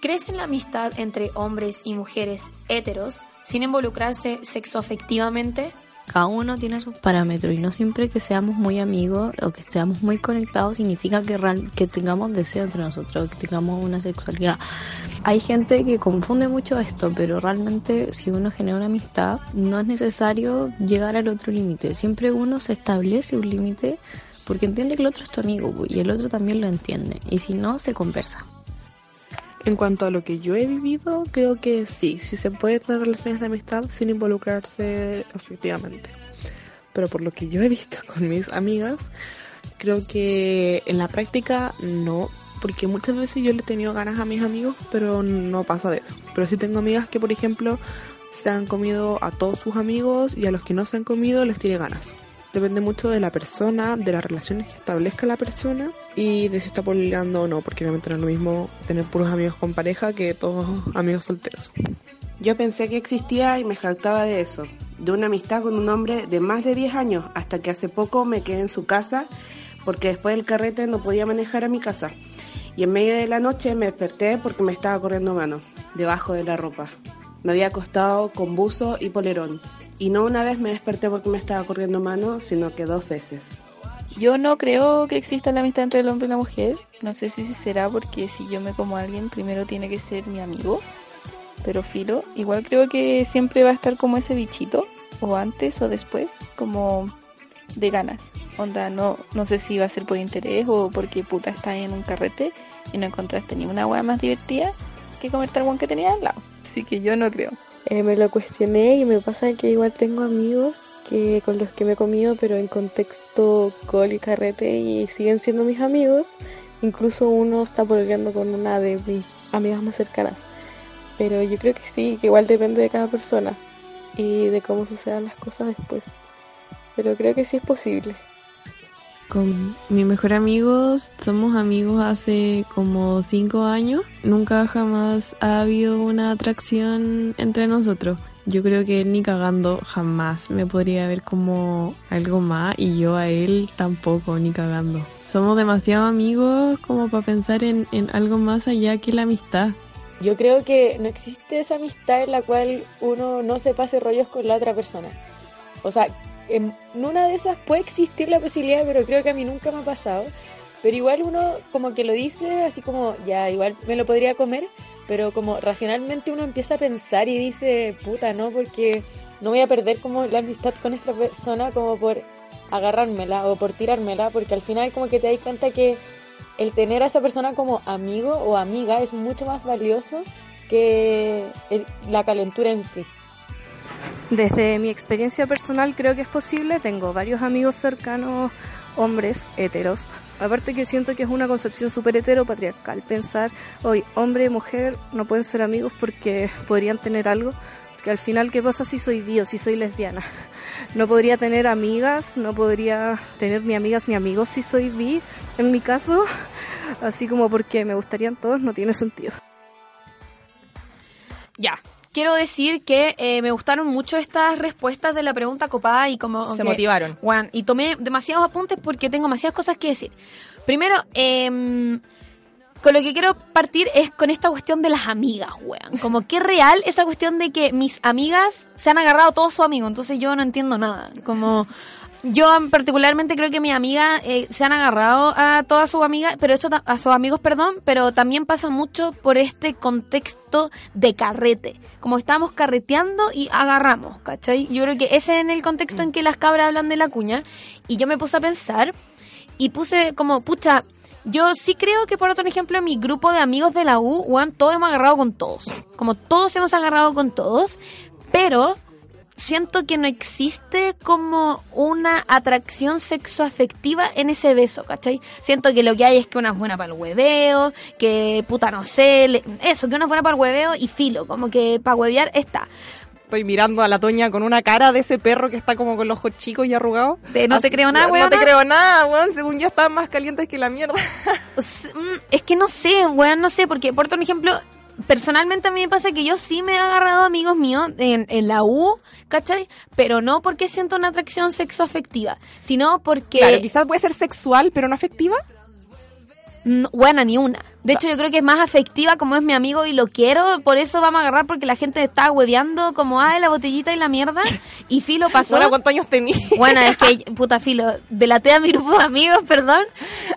Speaker 1: ¿Crees en la amistad entre hombres y mujeres heteros sin involucrarse sexoafectivamente?
Speaker 6: Cada uno tiene sus parámetros y no siempre que seamos muy amigos o que seamos muy conectados significa que, que tengamos deseo entre nosotros, que tengamos una sexualidad. Hay gente que confunde mucho esto, pero realmente si uno genera una amistad no es necesario llegar al otro límite. Siempre uno se establece un límite porque entiende que el otro es tu amigo y el otro también lo entiende. Y si no, se conversa.
Speaker 7: En cuanto a lo que yo he vivido, creo que sí, sí se puede tener relaciones de amistad sin involucrarse efectivamente. Pero por lo que yo he visto con mis amigas, creo que en la práctica no, porque muchas veces yo le he tenido ganas a mis amigos, pero no pasa de eso. Pero sí tengo amigas que, por ejemplo, se han comido a todos sus amigos y a los que no se han comido les tiene ganas. Depende mucho de la persona, de las relaciones que establezca la persona y de si está pololeando o no, porque obviamente no es lo mismo tener puros amigos con pareja que todos amigos solteros.
Speaker 8: Yo pensé que existía y me jactaba de eso, de una amistad con un hombre de más de 10 años, hasta que hace poco me quedé en su casa porque después del carrete no podía manejar a mi casa. Y en medio de la noche me desperté porque me estaba corriendo mano, debajo de la ropa. Me había acostado con buzo y polerón. Y no una vez me desperté porque me estaba corriendo mano, sino que dos veces.
Speaker 9: Yo no creo que exista la amistad entre el hombre y la mujer. No sé si será porque si yo me como a alguien, primero tiene que ser mi amigo. Pero filo, igual creo que siempre va a estar como ese bichito, o antes o después, como de ganas. Onda, no, no sé si va a ser por interés o porque puta estás en un carrete y no encontraste ni una hueá más divertida que comerte al guan que tenía al lado. Así que yo no creo.
Speaker 10: Eh, me lo cuestioné y me pasa que igual tengo amigos con los que me he comido, pero en contexto col y carrete y siguen siendo mis amigos. Incluso uno está pololeando con una de mis amigas más cercanas. Pero yo creo que sí, que igual depende de cada persona y de cómo sucedan las cosas después. Pero creo que sí es posible.
Speaker 11: Con mi mejor amigo somos amigos hace como cinco años. Nunca jamás ha habido una atracción entre nosotros. Yo creo que él ni cagando jamás me podría ver como algo más y yo a él tampoco, ni cagando. Somos demasiado amigos como para pensar en, en algo más allá que la amistad.
Speaker 10: Yo creo que no existe esa amistad en la cual uno no se pase rollos con la otra persona. O sea, en una de esas puede existir la posibilidad, pero creo que a mí nunca me ha pasado. Pero igual uno como que lo dice así como, ya, igual me lo podría comer, pero como racionalmente uno empieza a pensar y dice, puta, no, porque no voy a perder como la amistad con esta persona como por agarrármela o por tirármela, porque al final como que te das cuenta que el tener a esa persona como amigo o amiga es mucho más valioso que la calentura en sí.
Speaker 12: Desde mi experiencia personal creo que es posible, tengo varios amigos cercanos, hombres, heteros. Aparte que siento que es una concepción súper heteropatriarcal pensar, hoy hombre y mujer no pueden ser amigos porque podrían tener algo. Que al final, ¿qué pasa si soy bi o si soy lesbiana? No podría tener amigas, no podría tener ni amigas ni amigos si soy bi, en mi caso. Así como porque me gustarían todos, no tiene sentido.
Speaker 1: Ya. Quiero decir que eh, me gustaron mucho estas respuestas de la pregunta copada y como...
Speaker 2: Se motivaron.
Speaker 1: Juan, y tomé demasiados apuntes porque tengo demasiadas cosas que decir. Primero, em, con lo que quiero partir es con esta cuestión de las amigas, weón. Como que real esa cuestión de que mis amigas se han agarrado todos sus amigos, entonces yo no entiendo nada. Como yo particularmente creo que mis amigas eh, se han agarrado a todas sus amigas, pero esto a sus amigos, perdón, pero también pasa mucho por este contexto de carrete. Como estamos carreteando y agarramos, ¿cachai? Yo creo que ese es el contexto en que las cabras hablan de la cuña. Y yo me puse a pensar y puse como, pucha, yo sí creo que por otro ejemplo mi grupo de amigos de la U, weón, todos hemos agarrado con todos. Como todos hemos agarrado con todos, pero siento que no existe como una atracción sexoafectiva en ese beso, ¿cachai? Siento que lo que hay es que una es buena para el hueveo, que puta no sé, le- eso, que una es buena para el hueveo y filo, como que para huevear está.
Speaker 2: Estoy mirando a la Toña con una cara de ese perro que está como con los ojos chicos y arrugados.
Speaker 1: De no te creo nada,
Speaker 2: No te creo nada, weón. Según yo estaban más calientes que la mierda.
Speaker 1: Mm, Es que no sé, weón, no sé, porque por un ejemplo, personalmente a mí me pasa que yo sí me he agarrado amigos míos en, en la U, ¿cachai? Pero no porque siento una atracción sexoafectiva, sino porque...
Speaker 2: Claro, quizás puede ser sexual, pero no afectiva.
Speaker 1: No, buena, ni una. De hecho, yo creo que es más afectiva como es mi amigo y lo quiero. Por eso vamos a agarrar porque la gente está hueveando como, ay, la botellita y la mierda. Y Filo pasó.
Speaker 2: Bueno, ¿cuántos años tenía?
Speaker 1: Bueno, es que, puta Filo, delaté a mi grupo de amigos, perdón.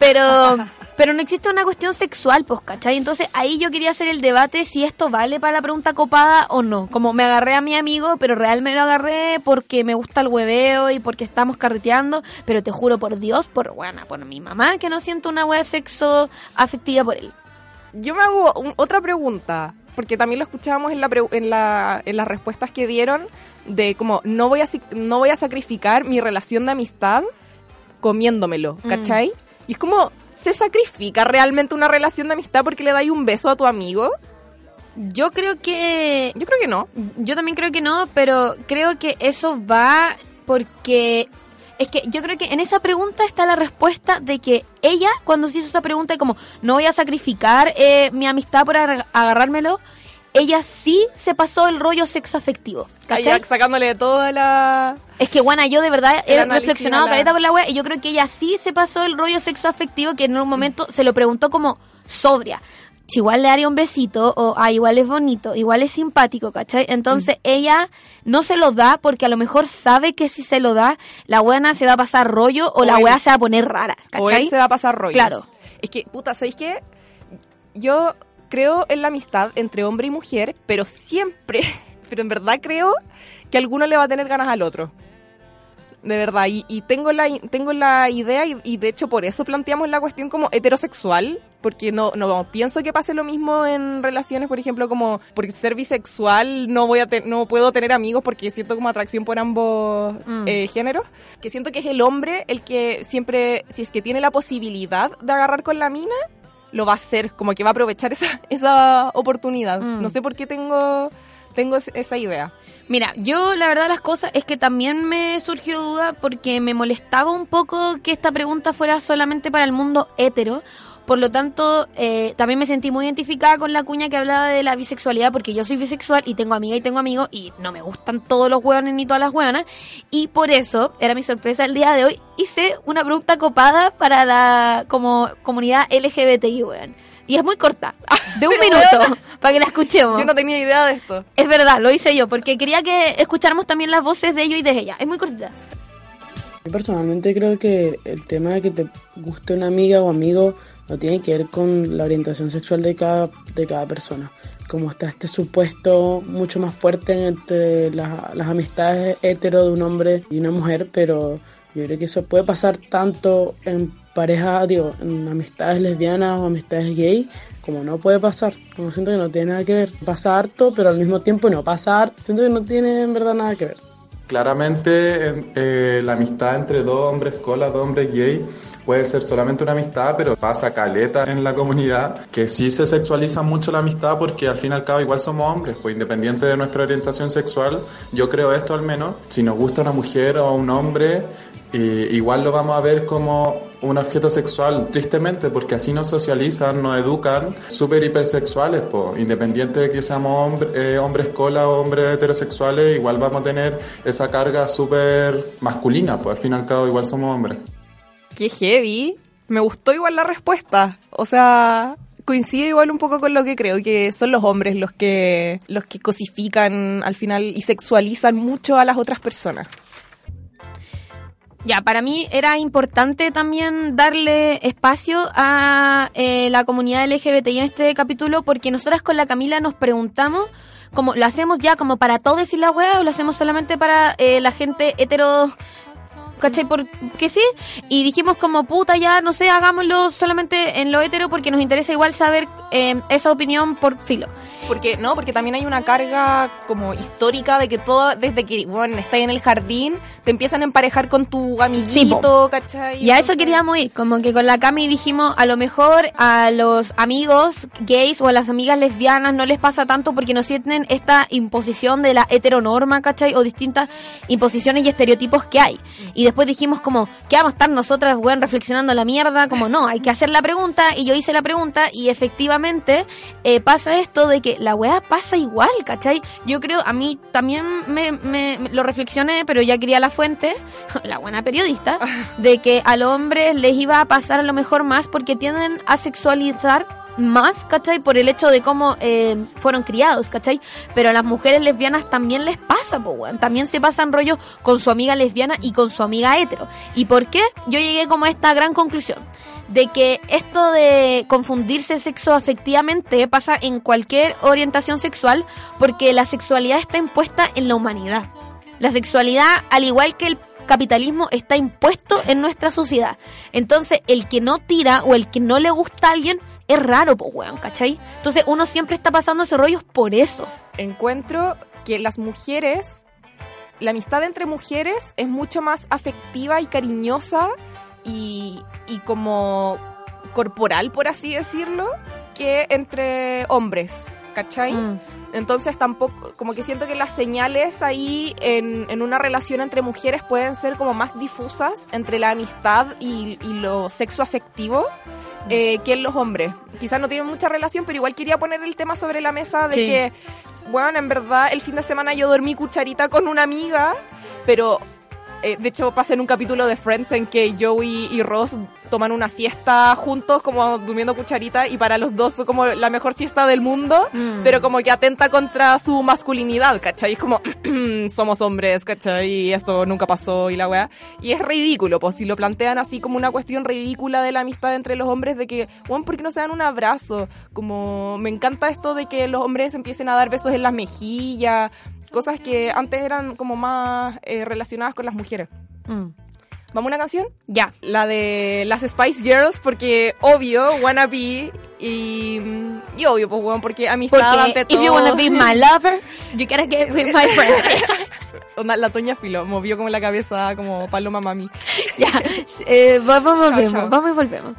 Speaker 1: Pero, pero no existe una cuestión sexual, pues, ¿cachai? Entonces ahí yo quería hacer el debate si esto vale para la pregunta copada o no. Como me agarré a mi amigo, pero realmente lo agarré porque me gusta el hueveo y porque estamos carreteando. Pero te juro por Dios, por, bueno, por mi mamá, que no siento una wea sexo afectiva por él.
Speaker 2: Yo me hago un- otra pregunta, porque también lo escuchábamos en, la, pre- en, la, en las respuestas que dieron de como no voy a, no voy a sacrificar mi relación de amistad comiéndomelo,
Speaker 1: Mm.
Speaker 2: ¿cachai? Y es como, ¿se sacrifica realmente una relación de amistad porque le dais un beso a tu amigo?
Speaker 1: Yo creo que...
Speaker 2: Yo creo que no.
Speaker 1: Yo también creo que no, pero creo que eso va porque... Es que yo creo que en esa pregunta está la respuesta de que ella, cuando se hizo esa pregunta, como no voy a sacrificar eh, mi amistad por agar- agarrármelo, ella sí se pasó el rollo sexo afectivo.
Speaker 2: Ahí sacándole toda la...
Speaker 1: Es que, bueno, yo de verdad he reflexionado
Speaker 2: la-
Speaker 1: caleta con la wea y yo creo que ella sí se pasó el rollo sexo afectivo que en un momento se lo preguntó como sobria. Si igual le haría un besito o ah, igual es bonito, igual es simpático, ¿cachai? Entonces ella no se lo da porque a lo mejor sabe que si se lo da, la buena se va a pasar rollo o,
Speaker 2: O
Speaker 1: la wea se va a poner rara,
Speaker 2: O
Speaker 1: ¿cachai?
Speaker 2: él se va a pasar rollos.
Speaker 1: Claro.
Speaker 2: Es que, puta, ¿sabéis qué? Yo creo en la amistad entre hombre y mujer, pero siempre, pero en verdad creo que alguno le va a tener ganas al otro. De verdad, y, y tengo la tengo la idea, y, y de hecho por eso planteamos la cuestión como heterosexual, porque no, no pienso que pase lo mismo en relaciones, por ejemplo, como por ser bisexual no voy a te- no puedo tener amigos porque siento como atracción por ambos
Speaker 1: Mm.
Speaker 2: eh, géneros, que siento que es el hombre el que siempre, si es que tiene la posibilidad de agarrar con la mina, lo va a hacer, como que va a aprovechar esa, esa oportunidad.
Speaker 1: Mm.
Speaker 2: No sé por qué tengo, tengo es- esa idea.
Speaker 1: Mira, yo la verdad las cosas es que también me surgió duda porque me molestaba un poco que esta pregunta fuera solamente para el mundo hetero. Por lo tanto, eh, también me sentí muy identificada con la cuña que hablaba de la bisexualidad porque yo soy bisexual y tengo amiga y tengo amigos y no me gustan todos los hueones ni todas las hueonas. Y por eso, era mi sorpresa el día de hoy, hice una pregunta copada para la como comunidad LGBTI, weón. Y es muy corta, de un minuto,
Speaker 2: weona,
Speaker 1: para que la escuchemos.
Speaker 2: Yo no tenía idea de esto.
Speaker 1: Es verdad, lo hice yo, porque quería que escucháramos también las voces de ellos y de ella. Es muy cortita.
Speaker 13: Yo personalmente creo que el tema de que te guste una amiga o amigo no tiene que ver con la orientación sexual de cada, de cada persona. Como está este supuesto mucho más fuerte entre las, las amistades hetero de un hombre y una mujer, pero yo creo que eso puede pasar tanto en pareja, digo, en amistades lesbianas o amistades gay, como no puede pasar. Como siento que no tiene nada que ver. Pasa harto, pero al mismo tiempo no pasa harto. Siento que no tiene en verdad nada que ver.
Speaker 14: Claramente en- eh, la amistad entre dos hombres cola, dos hombres gay, puede ser solamente una amistad, pero pasa caleta en la comunidad, que sí se sexualiza mucho la amistad porque al fin y al cabo igual somos hombres, pues independiente de nuestra orientación sexual, yo creo esto al menos, si nos gusta una mujer o un hombre, eh, igual lo vamos a ver como un objeto sexual, tristemente, porque así nos socializan, nos educan, súper hipersexuales, pues, independiente de que seamos hombre- eh, hombres cola o hombres heterosexuales, igual vamos a tener esa carga súper masculina, pues al fin y al cabo igual somos hombres.
Speaker 2: Qué heavy. Me gustó igual la respuesta. O sea, coincide igual un poco con lo que creo, que son los hombres los que, los que cosifican al final y sexualizan mucho a las otras personas.
Speaker 1: Ya, para mí era importante también darle espacio a eh, la comunidad LGBTI en este capítulo porque nosotras con la Camila nos preguntamos como lo hacemos ya como para todos y la wea o lo hacemos solamente para eh, la gente hetero ¿cachai? Porque sí. Y dijimos como, puta, ya, no sé, hagámoslo solamente en lo hetero porque nos interesa igual saber eh, esa opinión por filo.
Speaker 2: Porque, no, porque también hay una carga como histórica de que todo, desde que, bueno, estás en el jardín, te empiezan a emparejar con tu amiguito, ¿cachai?
Speaker 1: Y a eso queríamos ir, como que con la Cami dijimos, a lo mejor a los amigos gays o a las amigas lesbianas no les pasa tanto porque no sienten esta imposición de la heteronorma, ¿cachai? O distintas imposiciones y estereotipos que hay. Y después dijimos como, ¿qué vamos a estar nosotras, weón, reflexionando la mierda? Como no, hay que hacer la pregunta y yo hice la pregunta y efectivamente eh, pasa esto de que la weá pasa igual, ¿cachai? Yo creo, a mí también me, me- me- lo reflexioné, pero ya quería la fuente, la buena periodista, de que a los hombres les iba a pasar a lo mejor más porque tienden a sexualizar más, ¿cachai? Por el hecho de cómo eh, fueron criados, ¿cachai? Pero a las mujeres lesbianas también les pasa, po. También se pasan rollos con su amiga lesbiana y con su amiga hetero. ¿Y por qué? Yo llegué como a esta gran conclusión. De que esto de confundirse sexo afectivamente pasa en cualquier orientación sexual porque la sexualidad está impuesta en la humanidad. La sexualidad, al igual que el capitalismo, está impuesto en nuestra sociedad. Entonces, el que no tira o el que no le gusta a alguien es raro, pues, weón, ¿cachai? Entonces, uno siempre está pasando ese rollo por eso.
Speaker 2: Encuentro que las mujeres, la amistad entre mujeres es mucho más afectiva y cariñosa y, y como corporal, por así decirlo, que entre hombres, ¿cachai?
Speaker 1: Mm.
Speaker 2: Entonces tampoco, como que siento que las señales ahí en, en una relación entre mujeres pueden ser como más difusas entre la amistad y, y lo sexo afectivo eh, que en los hombres. Quizás no tienen mucha relación, pero igual quería poner el tema sobre la mesa de
Speaker 1: Sí.
Speaker 2: que, bueno, en verdad el fin de semana yo dormí cucharita con una amiga, pero eh, de hecho pasa en un capítulo de Friends en que Joey y Ross toman una siesta juntos, como durmiendo cucharita, y para los dos fue como la mejor siesta del mundo,
Speaker 1: Mm.
Speaker 2: pero como que atenta contra su masculinidad, ¿cachai? Es como, somos hombres, ¿cachai? Y esto nunca pasó y la weá. Y es ridículo, pues si lo plantean así como una cuestión ridícula de la amistad entre los hombres, de que, bueno, ¿por qué no se dan un abrazo? Como, me encanta esto de que los hombres empiecen a dar besos en las mejillas, cosas que antes eran como más eh, relacionadas con las mujeres. ¿Vamos a una canción?
Speaker 1: Ya.
Speaker 2: La de las Spice Girls, porque obvio, wannabe y, y obvio, pues bueno, porque amistad
Speaker 1: Porque
Speaker 2: ante
Speaker 1: if
Speaker 2: todo.
Speaker 1: you wanna be my lover, you gotta get with my friend.
Speaker 2: La Toña Filo movió como la cabeza como paloma mami.
Speaker 1: ya, eh, vamos y volvemos,
Speaker 2: chao.
Speaker 1: vamos y volvemos.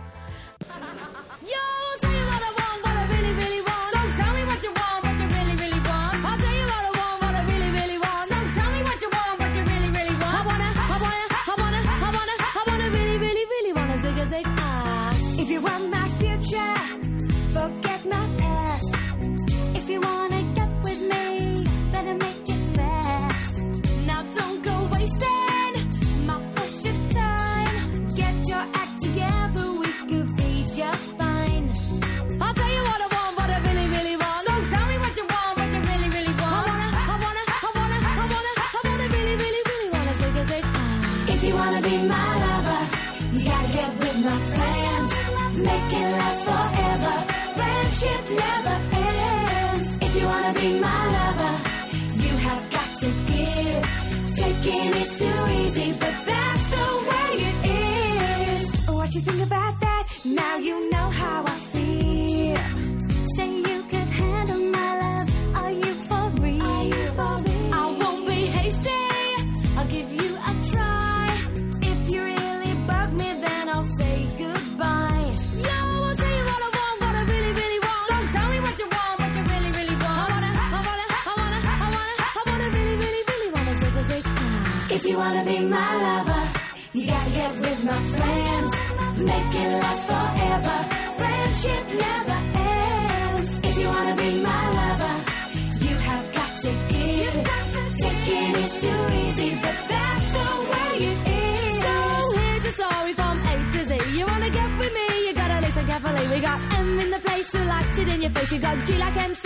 Speaker 15: she got Gila Kemp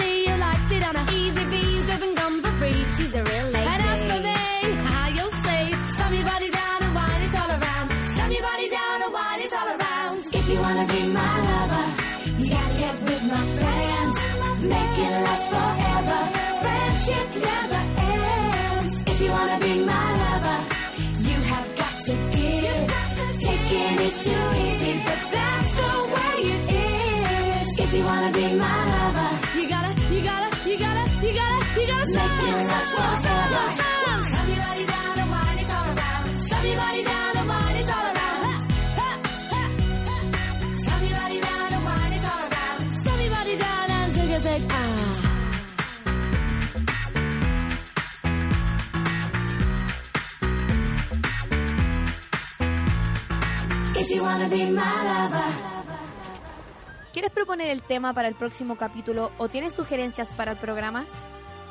Speaker 5: ¿Quieres proponer el tema para el próximo capítulo o tienes sugerencias para el programa?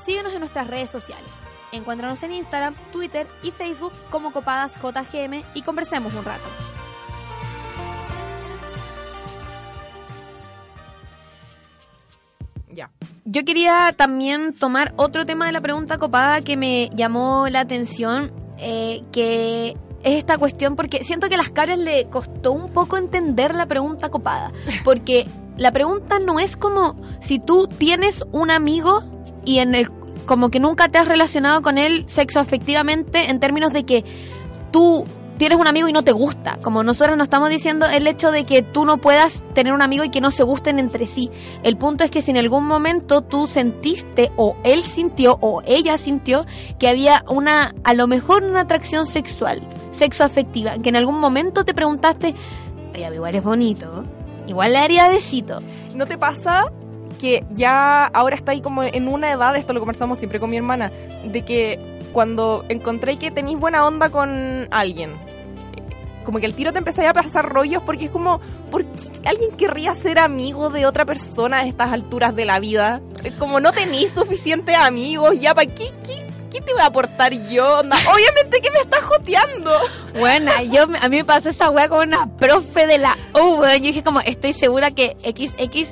Speaker 5: Síguenos en nuestras redes sociales. Encuéntranos en Instagram, Twitter y Facebook como Copadas JGM y conversemos un rato.
Speaker 2: Ya.
Speaker 1: Yo quería también tomar otro tema de la pregunta copada que me llamó la atención, eh, que es esta cuestión, porque siento que a las caras le costó un poco entender la pregunta copada, porque la pregunta no es como si tú tienes un amigo y en el como que nunca te has relacionado con él sexoafectivamente en términos de que tú tienes un amigo y no te gusta. Como nosotros nos estamos diciendo el hecho de que tú no puedas tener un amigo y que no se gusten entre sí. El punto es que si en algún momento tú sentiste o él sintió o ella sintió que había una, a lo mejor una atracción sexual, sexoafectiva, que en algún momento te preguntaste, oye, igual es bonito, igual le haría besito.
Speaker 2: ¿No te pasa que ya ahora está ahí como en una edad, esto lo conversamos siempre con mi hermana, de que cuando encontré que tenéis buena onda con alguien, como que el tiro te empezáis a pasar rollos porque es como, ¿por qué alguien querría ser amigo de otra persona a estas alturas de la vida? Como no tenéis suficientes amigos, ya para qué, qué, qué te voy a aportar yo? Obviamente que me estás joteando.
Speaker 1: Bueno, yo, a mí me pasó esa wea con una profe de la U, weón. Yo dije como, estoy segura que XX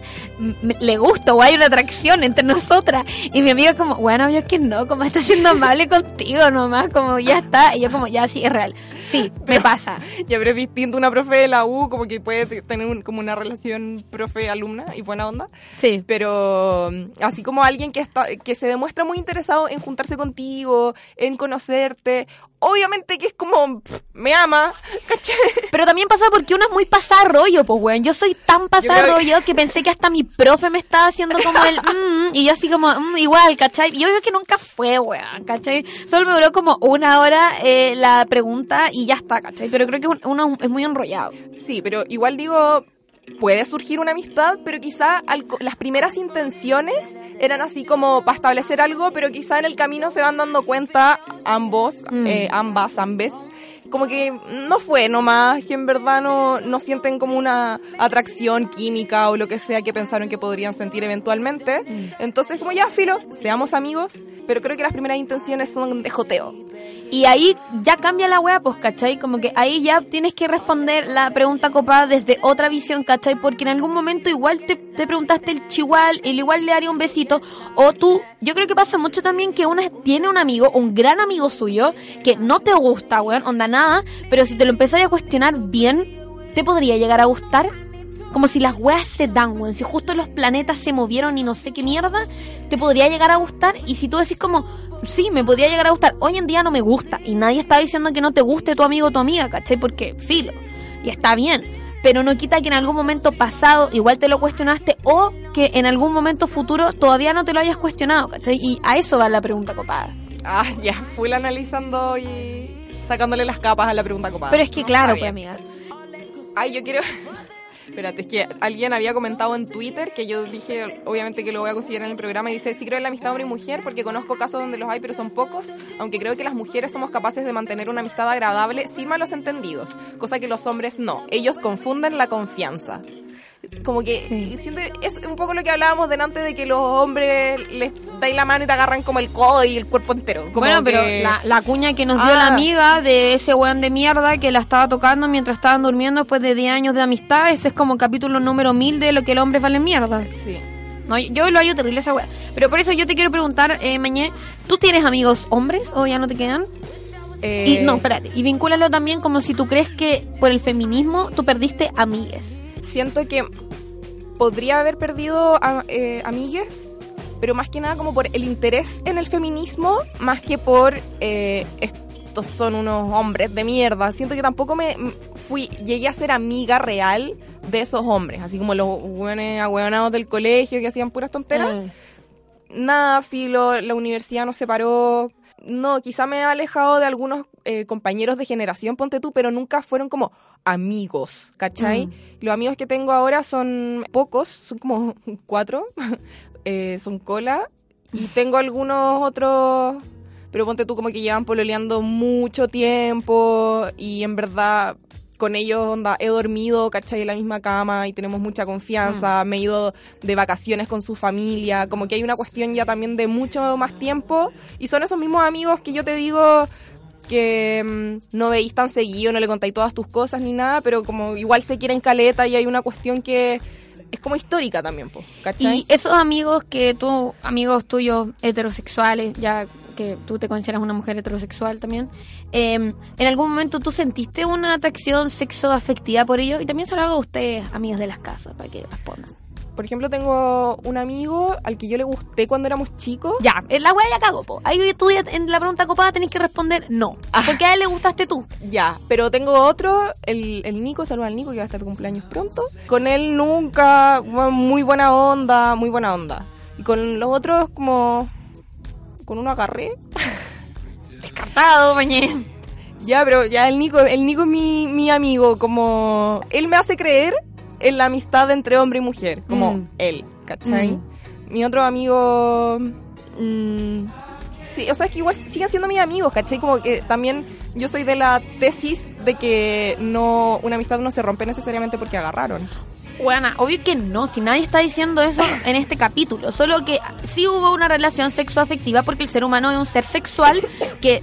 Speaker 1: le gusta o hay una atracción entre nosotras. Y mi amiga como, bueno, yo que no, como está siendo amable contigo nomás, como ya está. Y yo como, ya sí, es real. Sí, me pasa.
Speaker 2: Ya, pero es distinto una profe de la U, como que puede tener un- como una relación profe-alumna y buena onda.
Speaker 1: Sí.
Speaker 2: Pero mm, así como alguien que, está, que se demuestra muy interesado en juntarse contigo, en conocerte, obviamente que es como, pff, me ama, ¿cachai?
Speaker 1: Pero también pasa porque uno es muy pasada rollo, pues, weón. Yo soy tan pasada
Speaker 2: creo que-
Speaker 1: rollo que pensé que hasta mi profe me estaba haciendo como el, mm, y yo así como, mm, igual, ¿cachai? Y yo veo que nunca fue, weón, ¿cachai? Solo me duró como una hora eh, la pregunta y ya está, ¿cachai? Pero creo que un- uno es muy enrollado.
Speaker 2: Sí, pero igual digo, puede surgir una amistad, pero quizá al las primeras intenciones eran así como para establecer algo, pero quizá en el camino se van dando cuenta ambos,
Speaker 1: Mm.
Speaker 2: eh, ambas, ambes, como que no fue nomás, que en verdad no, no sienten como una atracción química o lo que sea que pensaron que podrían sentir eventualmente. Entonces, como ya, filo, seamos amigos, pero creo que las primeras intenciones son de joteo.
Speaker 1: Y ahí ya cambia la wea, pues, ¿cachai? Como que ahí ya tienes que responder la pregunta copada desde otra visión, ¿cachai? Porque en algún momento igual te, te preguntaste el chihual, el igual le haría un besito, o tú, yo creo que pasa mucho también que una tiene un amigo, un gran amigo suyo, que no te gusta, weón, onda nada, pero si te lo empezás a cuestionar bien, ¿te podría llegar a gustar? Como si las weas se dan, weón. Si justo los planetas se movieron y no sé qué mierda, te podría llegar a gustar. Y si tú decís como, sí, me podría llegar a gustar. Hoy en día no me gusta. Y nadie está diciendo que no te guste tu amigo o tu amiga, ¿cachai? Porque filo. Y está bien. Pero no quita que en algún momento pasado igual te lo cuestionaste o que en algún momento futuro todavía no te lo hayas cuestionado, ¿cachai? Y a eso va la pregunta copada.
Speaker 2: Ah, ya, full analizando y sacándole las capas a la pregunta copada.
Speaker 1: Pero es que
Speaker 2: No,
Speaker 1: claro, pues amiga.
Speaker 2: Ay, yo quiero... Espérate, es que alguien había comentado en Twitter que yo dije, obviamente que lo voy a considerar en el programa, y dice, sí creo en la amistad hombre y mujer porque conozco casos donde los hay, pero son pocos, aunque creo que las mujeres somos capaces de mantener una amistad agradable sin malos entendidos, cosa que los hombres no. Ellos confunden la confianza. Como que siento que es un poco lo que hablábamos delante de que los hombres les dais la mano y te agarran como el codo y el cuerpo entero. Como
Speaker 1: bueno, pero
Speaker 2: que-
Speaker 1: la, la cuña que nos dio
Speaker 2: Ah.
Speaker 1: la amiga de ese weón de mierda que la estaba tocando mientras estaban durmiendo después de 10 años de amistad, ese es como capítulo número 1000 de lo que el hombre vale mierda.
Speaker 2: Sí.
Speaker 1: No, yo yo lo hallo terrible esa weá. Pero por eso yo te quiero preguntar, eh, Mañé, ¿tú tienes amigos hombres o ya no te quedan?
Speaker 2: Eh,
Speaker 1: Y no, espérate, y vincúlalo también como si tú crees que por el feminismo tú perdiste amigues.
Speaker 2: Siento que podría haber perdido a- eh, amigues, pero más que nada como por el interés en el feminismo, más que por eh, estos son unos hombres de mierda. Siento que tampoco me fui, llegué a ser amiga real de esos hombres, así como los buenos ahueonados del colegio que hacían puras tonteras.
Speaker 4: Mm.
Speaker 2: Nada, filo, la universidad nos separó. No, quizá me he alejado de algunos eh, compañeros de generación, ponte tú, pero nunca fueron como amigos, ¿cachai?
Speaker 4: Mm.
Speaker 2: Los amigos que tengo ahora son pocos, son como cuatro, eh, son cola, y tengo algunos otros, pero ponte tú como que llevan pololeando mucho tiempo, y en verdad con ellos onda, he dormido, ¿cachai? En la misma cama y tenemos mucha confianza, me he ido de vacaciones con su familia, como que hay una cuestión ya también de mucho más tiempo, y son esos mismos amigos que yo te digo que mm, no veis tan seguido, no le contáis todas tus cosas ni nada, pero como igual se quieren caleta y hay una cuestión que es como histórica también, po, ¿cachai?
Speaker 1: Y esos amigos que tú, amigos tuyos heterosexuales, ya que tú te consideras una mujer heterosexual también, eh, ¿en algún momento tú sentiste una atracción sexoafectiva por ellos? Y también se lo hago a ustedes, amigas de las casas, para que respondan.
Speaker 2: Por ejemplo, tengo un amigo al que yo le gusté cuando éramos chicos.
Speaker 1: Ya, eh, la wea ya cagó, po. Ahí tú en la pregunta copada tenés que responder no. Porque a él le gustaste tú.
Speaker 2: Ya, pero tengo otro, el, el Nico, saluda al Nico que va a estar de cumpleaños pronto. Con él nunca, muy buena onda, muy buena onda. Y con los otros como... Con uno agarré.
Speaker 1: Descartado, mañé.
Speaker 2: Ya, pero ya el Nico, el Nico es mi, mi amigo, como... Él me hace creer en la amistad entre hombre y mujer, como
Speaker 4: Mm.
Speaker 2: él, ¿cachai?
Speaker 4: Mm.
Speaker 2: Mi otro amigo... mm, sí, o sea, es que igual siguen siendo mis amigos, ¿cachai? Como que también yo soy de la tesis de que no una amistad no se rompe necesariamente porque agarraron.
Speaker 1: Bueno, obvio que no, si nadie está diciendo eso en este capítulo, solo que sí hubo una relación sexoafectiva porque el ser humano es un ser sexual que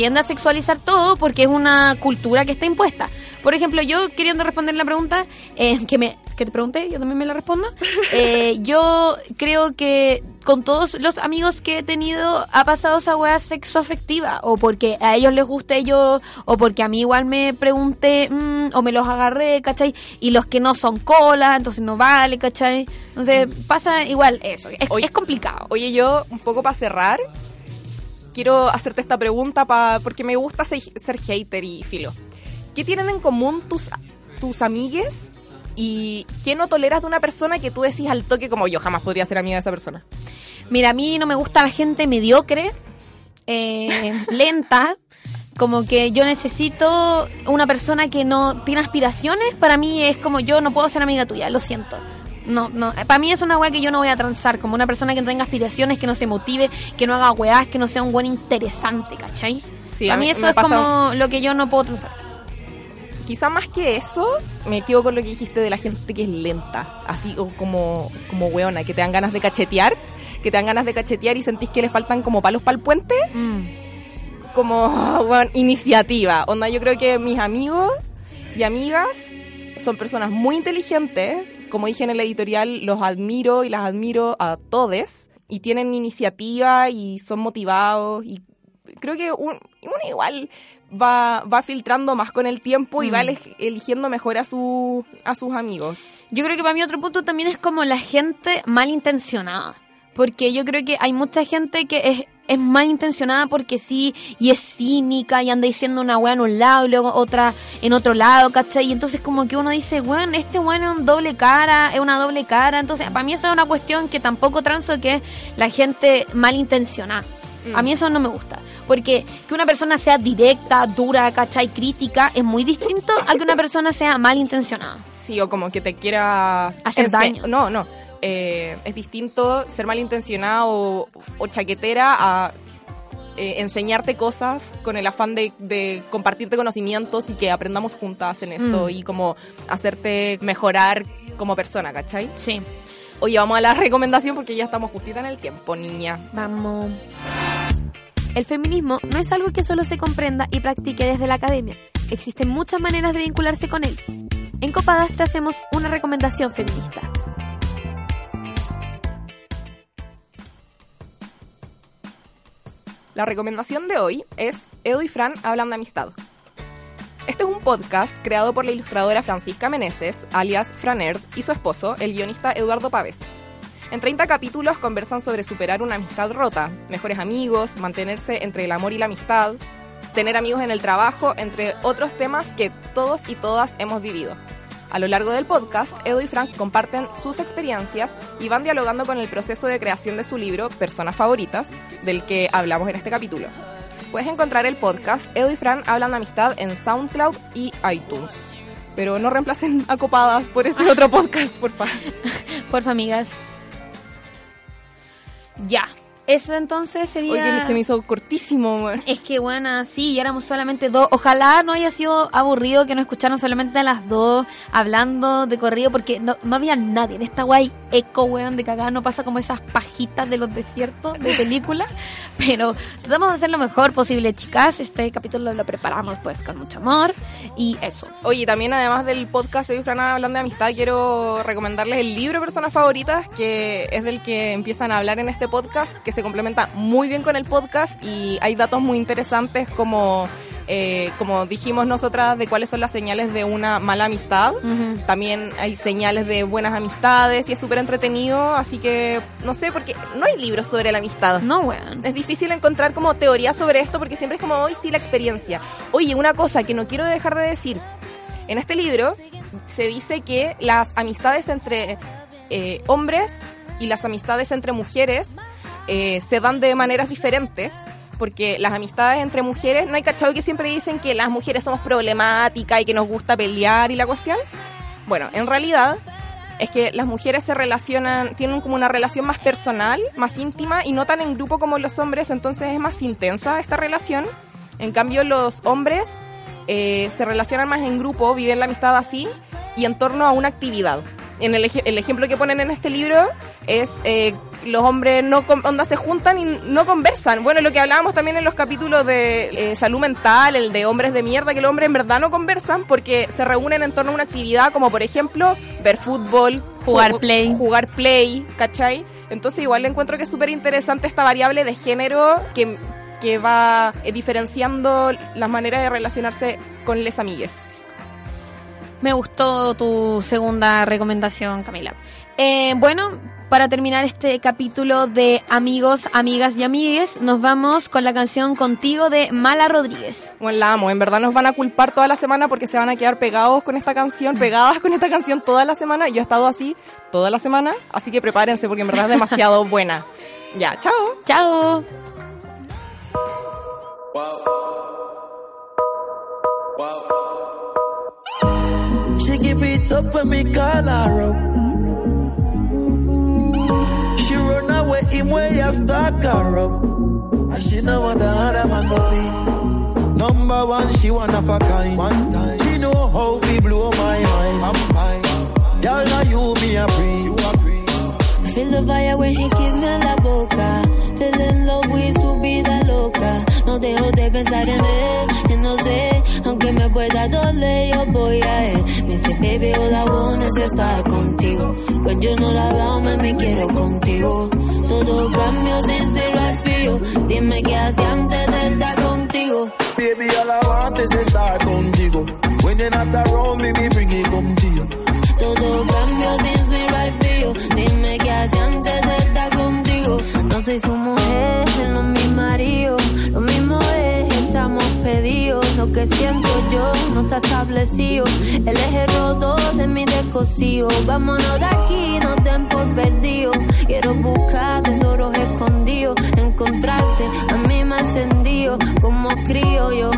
Speaker 1: tiende a sexualizar todo porque es una cultura que está impuesta. Por ejemplo, yo queriendo responder la pregunta eh, que me que te pregunté, yo también me la respondo. eh, yo creo que con todos los amigos que he tenido ha pasado esa weá sexoafectiva o porque a ellos les guste yo o porque a mí igual me pregunté mm, o me los agarré, ¿cachai? Y los que no son cola, entonces no vale, ¿cachai? Entonces pasa igual eso, es, es complicado.
Speaker 2: Oye, yo un poco para cerrar quiero hacerte esta pregunta pa, porque me gusta ser, ser hater y filo. ¿Qué tienen en común tus tus amigues y qué no toleras de una persona que tú decís al toque como yo jamás podría ser amiga de esa persona?
Speaker 1: Mira, a mí no me gusta la gente mediocre, eh, lenta. Como que yo necesito una persona que no tiene aspiraciones. Para mí es como yo no puedo ser amiga tuya, lo siento. No, no, para mí es una weá que yo no voy a transar. Como una persona que no tenga aspiraciones, que no se motive, que no haga weás, que no sea un buen interesante, ¿cachai?
Speaker 2: Sí,
Speaker 1: para
Speaker 2: a
Speaker 1: mí
Speaker 2: mí
Speaker 1: eso es como lo que yo no puedo transar.
Speaker 2: Quizá más que eso, me quedo con lo que dijiste de la gente que es lenta, así o como, como weona, que te dan ganas de cachetear, que te dan ganas de cachetear y sentís que le faltan como palos para el puente, como weón, iniciativa. Onda, yo creo que mis amigos y amigas son personas muy inteligentes, como dije en el editorial, los admiro y las admiro a todos, y tienen iniciativa y son motivados y creo que un, uno igual va, va filtrando más con el tiempo y
Speaker 1: Mm.
Speaker 2: va eleg- eligiendo mejor a, su, a sus amigos.
Speaker 1: Yo creo que para mí otro punto también es como la gente malintencionada. Porque yo creo que hay mucha gente que es, es malintencionada porque sí, y es cínica y anda diciendo una weá en un lado y luego otra en otro lado, ¿cachai? Y entonces como que uno dice, weón, este weón es un doble cara, es una doble cara. Entonces, para mí eso es una cuestión que tampoco transo, que es la gente malintencionada.
Speaker 2: Mm.
Speaker 1: A mí eso no me gusta. Porque que una persona sea directa, dura, ¿cachai? Crítica, es muy distinto a que una persona sea malintencionada.
Speaker 2: Sí, o como que te quiera
Speaker 1: Hacer daño.
Speaker 2: No, no. Eh, es distinto ser malintencionado o, o chaquetera a eh, enseñarte cosas con el afán de, de compartirte conocimientos y que aprendamos juntas en esto
Speaker 1: Mm.
Speaker 2: y como hacerte mejorar como persona, ¿cachai?
Speaker 1: Sí.
Speaker 2: Oye, vamos a la recomendación porque ya estamos justita en el tiempo, niña.
Speaker 1: Vamos.
Speaker 5: El feminismo no es algo que solo se comprenda y practique desde la academia. Existen muchas maneras de vincularse con él. En Copadas te hacemos una recomendación feminista.
Speaker 2: La recomendación de hoy es Edo y Fran hablan de amistad. Este es un podcast creado por la ilustradora Francisca Meneses, alias Franerd, y su esposo, el guionista Eduardo Pávez. En 30 capítulos conversan sobre superar una amistad rota, mejores amigos, mantenerse entre el amor y la amistad, tener amigos en el trabajo, entre otros temas que todos y todas hemos vivido. A lo largo del podcast, Edo y Frank comparten sus experiencias y van dialogando con el proceso de creación de su libro Personas Favoritas, del que hablamos en este capítulo. Puedes encontrar el podcast Edo y Fran hablan de amistad en SoundCloud y iTunes. Pero no reemplacen a Copadas por ese otro podcast, por favor.
Speaker 1: Porfa, amigas. Ya. Eso entonces sería...
Speaker 2: Oye, se me hizo cortísimo, weón.
Speaker 1: Es que bueno, sí, y éramos solamente dos. Ojalá no haya sido aburrido que nos escucharon solamente a las dos hablando de corrido, porque no, no había nadie en esta guay eco, weón, de cagada. No pasa como esas pajitas de los desiertos de película. Pero tratamos de hacer lo mejor posible, chicas. Este capítulo lo preparamos pues con mucho amor. Y eso.
Speaker 2: Oye, también además del podcast de Fran hablando de amistad, quiero recomendarles el libro Personas Favoritas, que es del que empiezan a hablar en este podcast, que se complementa muy bien con el podcast y hay datos muy interesantes como... eh, como dijimos nosotras, de cuáles son las señales de una mala amistad. También hay señales de buenas amistades y es súper entretenido. Así que, no sé, porque no hay libros sobre la amistad.
Speaker 1: No, weón.
Speaker 2: Es difícil encontrar como teoría sobre esto porque siempre es como hoy sí la experiencia. Oye, una cosa que no quiero dejar de decir. En este libro se dice que las amistades entre eh, hombres y las amistades entre mujeres eh, se dan de maneras diferentes. Porque las amistades entre mujeres, ¿no hay cachado que siempre dicen que las mujeres somos problemáticas y que nos gusta pelear y la cuestión? Bueno, en realidad es que las mujeres se relacionan, tienen como una relación más personal, más íntima y no tan en grupo como los hombres, entonces es más intensa esta relación. En cambio, los hombres eh, se relacionan más en grupo, viven la amistad así y en torno a una actividad. En el, ej- el ejemplo que ponen en este libro es eh, los hombres no onda se juntan y no conversan. Bueno, lo que hablábamos también en los capítulos de eh, salud mental, el de hombres de mierda, que los hombres en verdad no conversan porque se reúnen en torno a una actividad como por ejemplo ver fútbol,
Speaker 1: Jugar
Speaker 2: ju-
Speaker 1: play.
Speaker 2: jugar play, ¿cachai? Entonces igual le encuentro que es súper interesante esta variable de género que, que va eh, diferenciando las maneras de relacionarse con les amigues.
Speaker 1: Me gustó tu segunda recomendación, Camila. Eh, bueno, para terminar este capítulo de amigos, amigas y amigues, nos vamos con la canción Contigo de Mala Rodríguez.
Speaker 2: Bueno, la amo. En verdad nos van a culpar toda la semana porque se van a quedar pegados con esta canción, pegadas con esta canción toda la semana. Yo he estado así toda la semana, así que prepárense porque en verdad es demasiado buena. Ya, chao.
Speaker 1: Chao.
Speaker 16: She give it up when me call her up. Him way I stalk her up. And she know what the other man go be. Number one, she one of a kind. One time. She know how we blow my mind. I'm fine. Girl, now you me a free. You a free.
Speaker 17: Feel the fire when he kiss me en la boca. Feel in love with to be the loca. No dejo de pensar en él. Y no sé, aunque me pueda doler, yo voy a él. Me dice, baby, all I want is estar contigo. When you know that love me, me quiero contigo. Todo cambio sin ser right for you. Dime qué hacía antes de estar contigo.
Speaker 16: Baby, all I want is to start contigo. When you're not around me, me bring it come to you.
Speaker 17: Todo cambio since me right you. Dime qué hace antes de estar contigo. Soy su mujer, no es mi marido. Lo mismo es, estamos pedidos. Lo que siento yo no está establecido. El roto de mi descosido. Vámonos de aquí, no den perdido. Quiero buscar tesoros escondidos. Encontrarte, a mí me encendido. Como crío yo.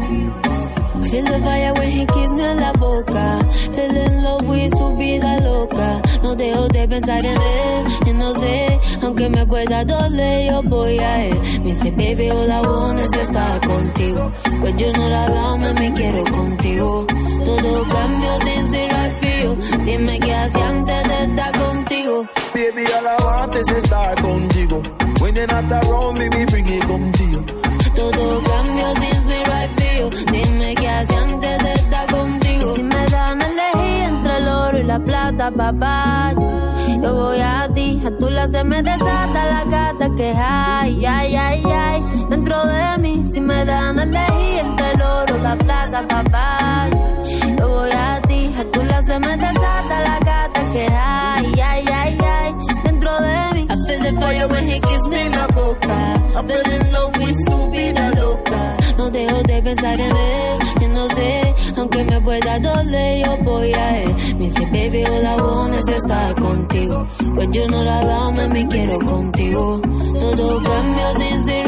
Speaker 17: Feel the fire when he kiss me en la boca. Feel in love with su vida loca. No dejo de pensar en él. Y no sé, aunque me pueda doler, yo voy a él. Me dice, baby, all I want es estar contigo. Pues yo no la dame, me quiero contigo. Todo cambio sin ser right for you. Dime qué hacía antes de estar contigo.
Speaker 16: Baby, all I want is to start contigo. When you're not around me, me bring it you.
Speaker 17: Todo cambio la plata, papá. Yo, voy a ti, a tu la se me desata la gata que hay, ay, ay, ay. Dentro de mí, si me dan a elegir entre el oro la plata, papá. Yo voy a ti, a tu la se me desata la gata que hay, ay, ay, ay. Dentro de mí, I feel the fire when he kiss me en la boca. Feel in with su vida loca. No dejo de pensar en él, y no sé, aunque que me pueda doler, yo voy a él. Me dice, baby, all I want es estar contigo. When you know that I'm me quiero contigo. Todo cambio sin ser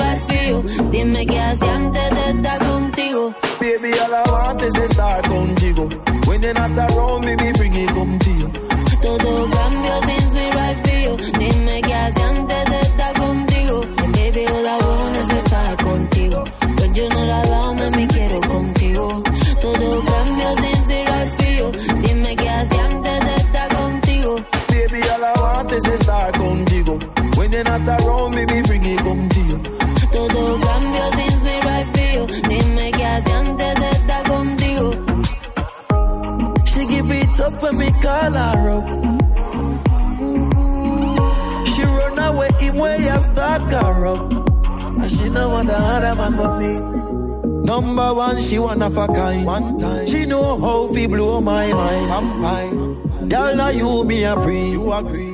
Speaker 17: you. Dime qué hacía antes de estar contigo.
Speaker 16: Baby, all I want is estar contigo. When you're not around me, bring it come
Speaker 17: When
Speaker 16: not around me, me bring it come to you.
Speaker 17: Todo cambio since me right for you. Dime qué hacía antes de estar contigo.
Speaker 16: She give it up when me call her up. She run away him way I stalk her up. And she know want the other man but me. Number one, she one of a kind. One time. She know how fi blow my mind. I'm fine. Girl, now you me a pre. You agree.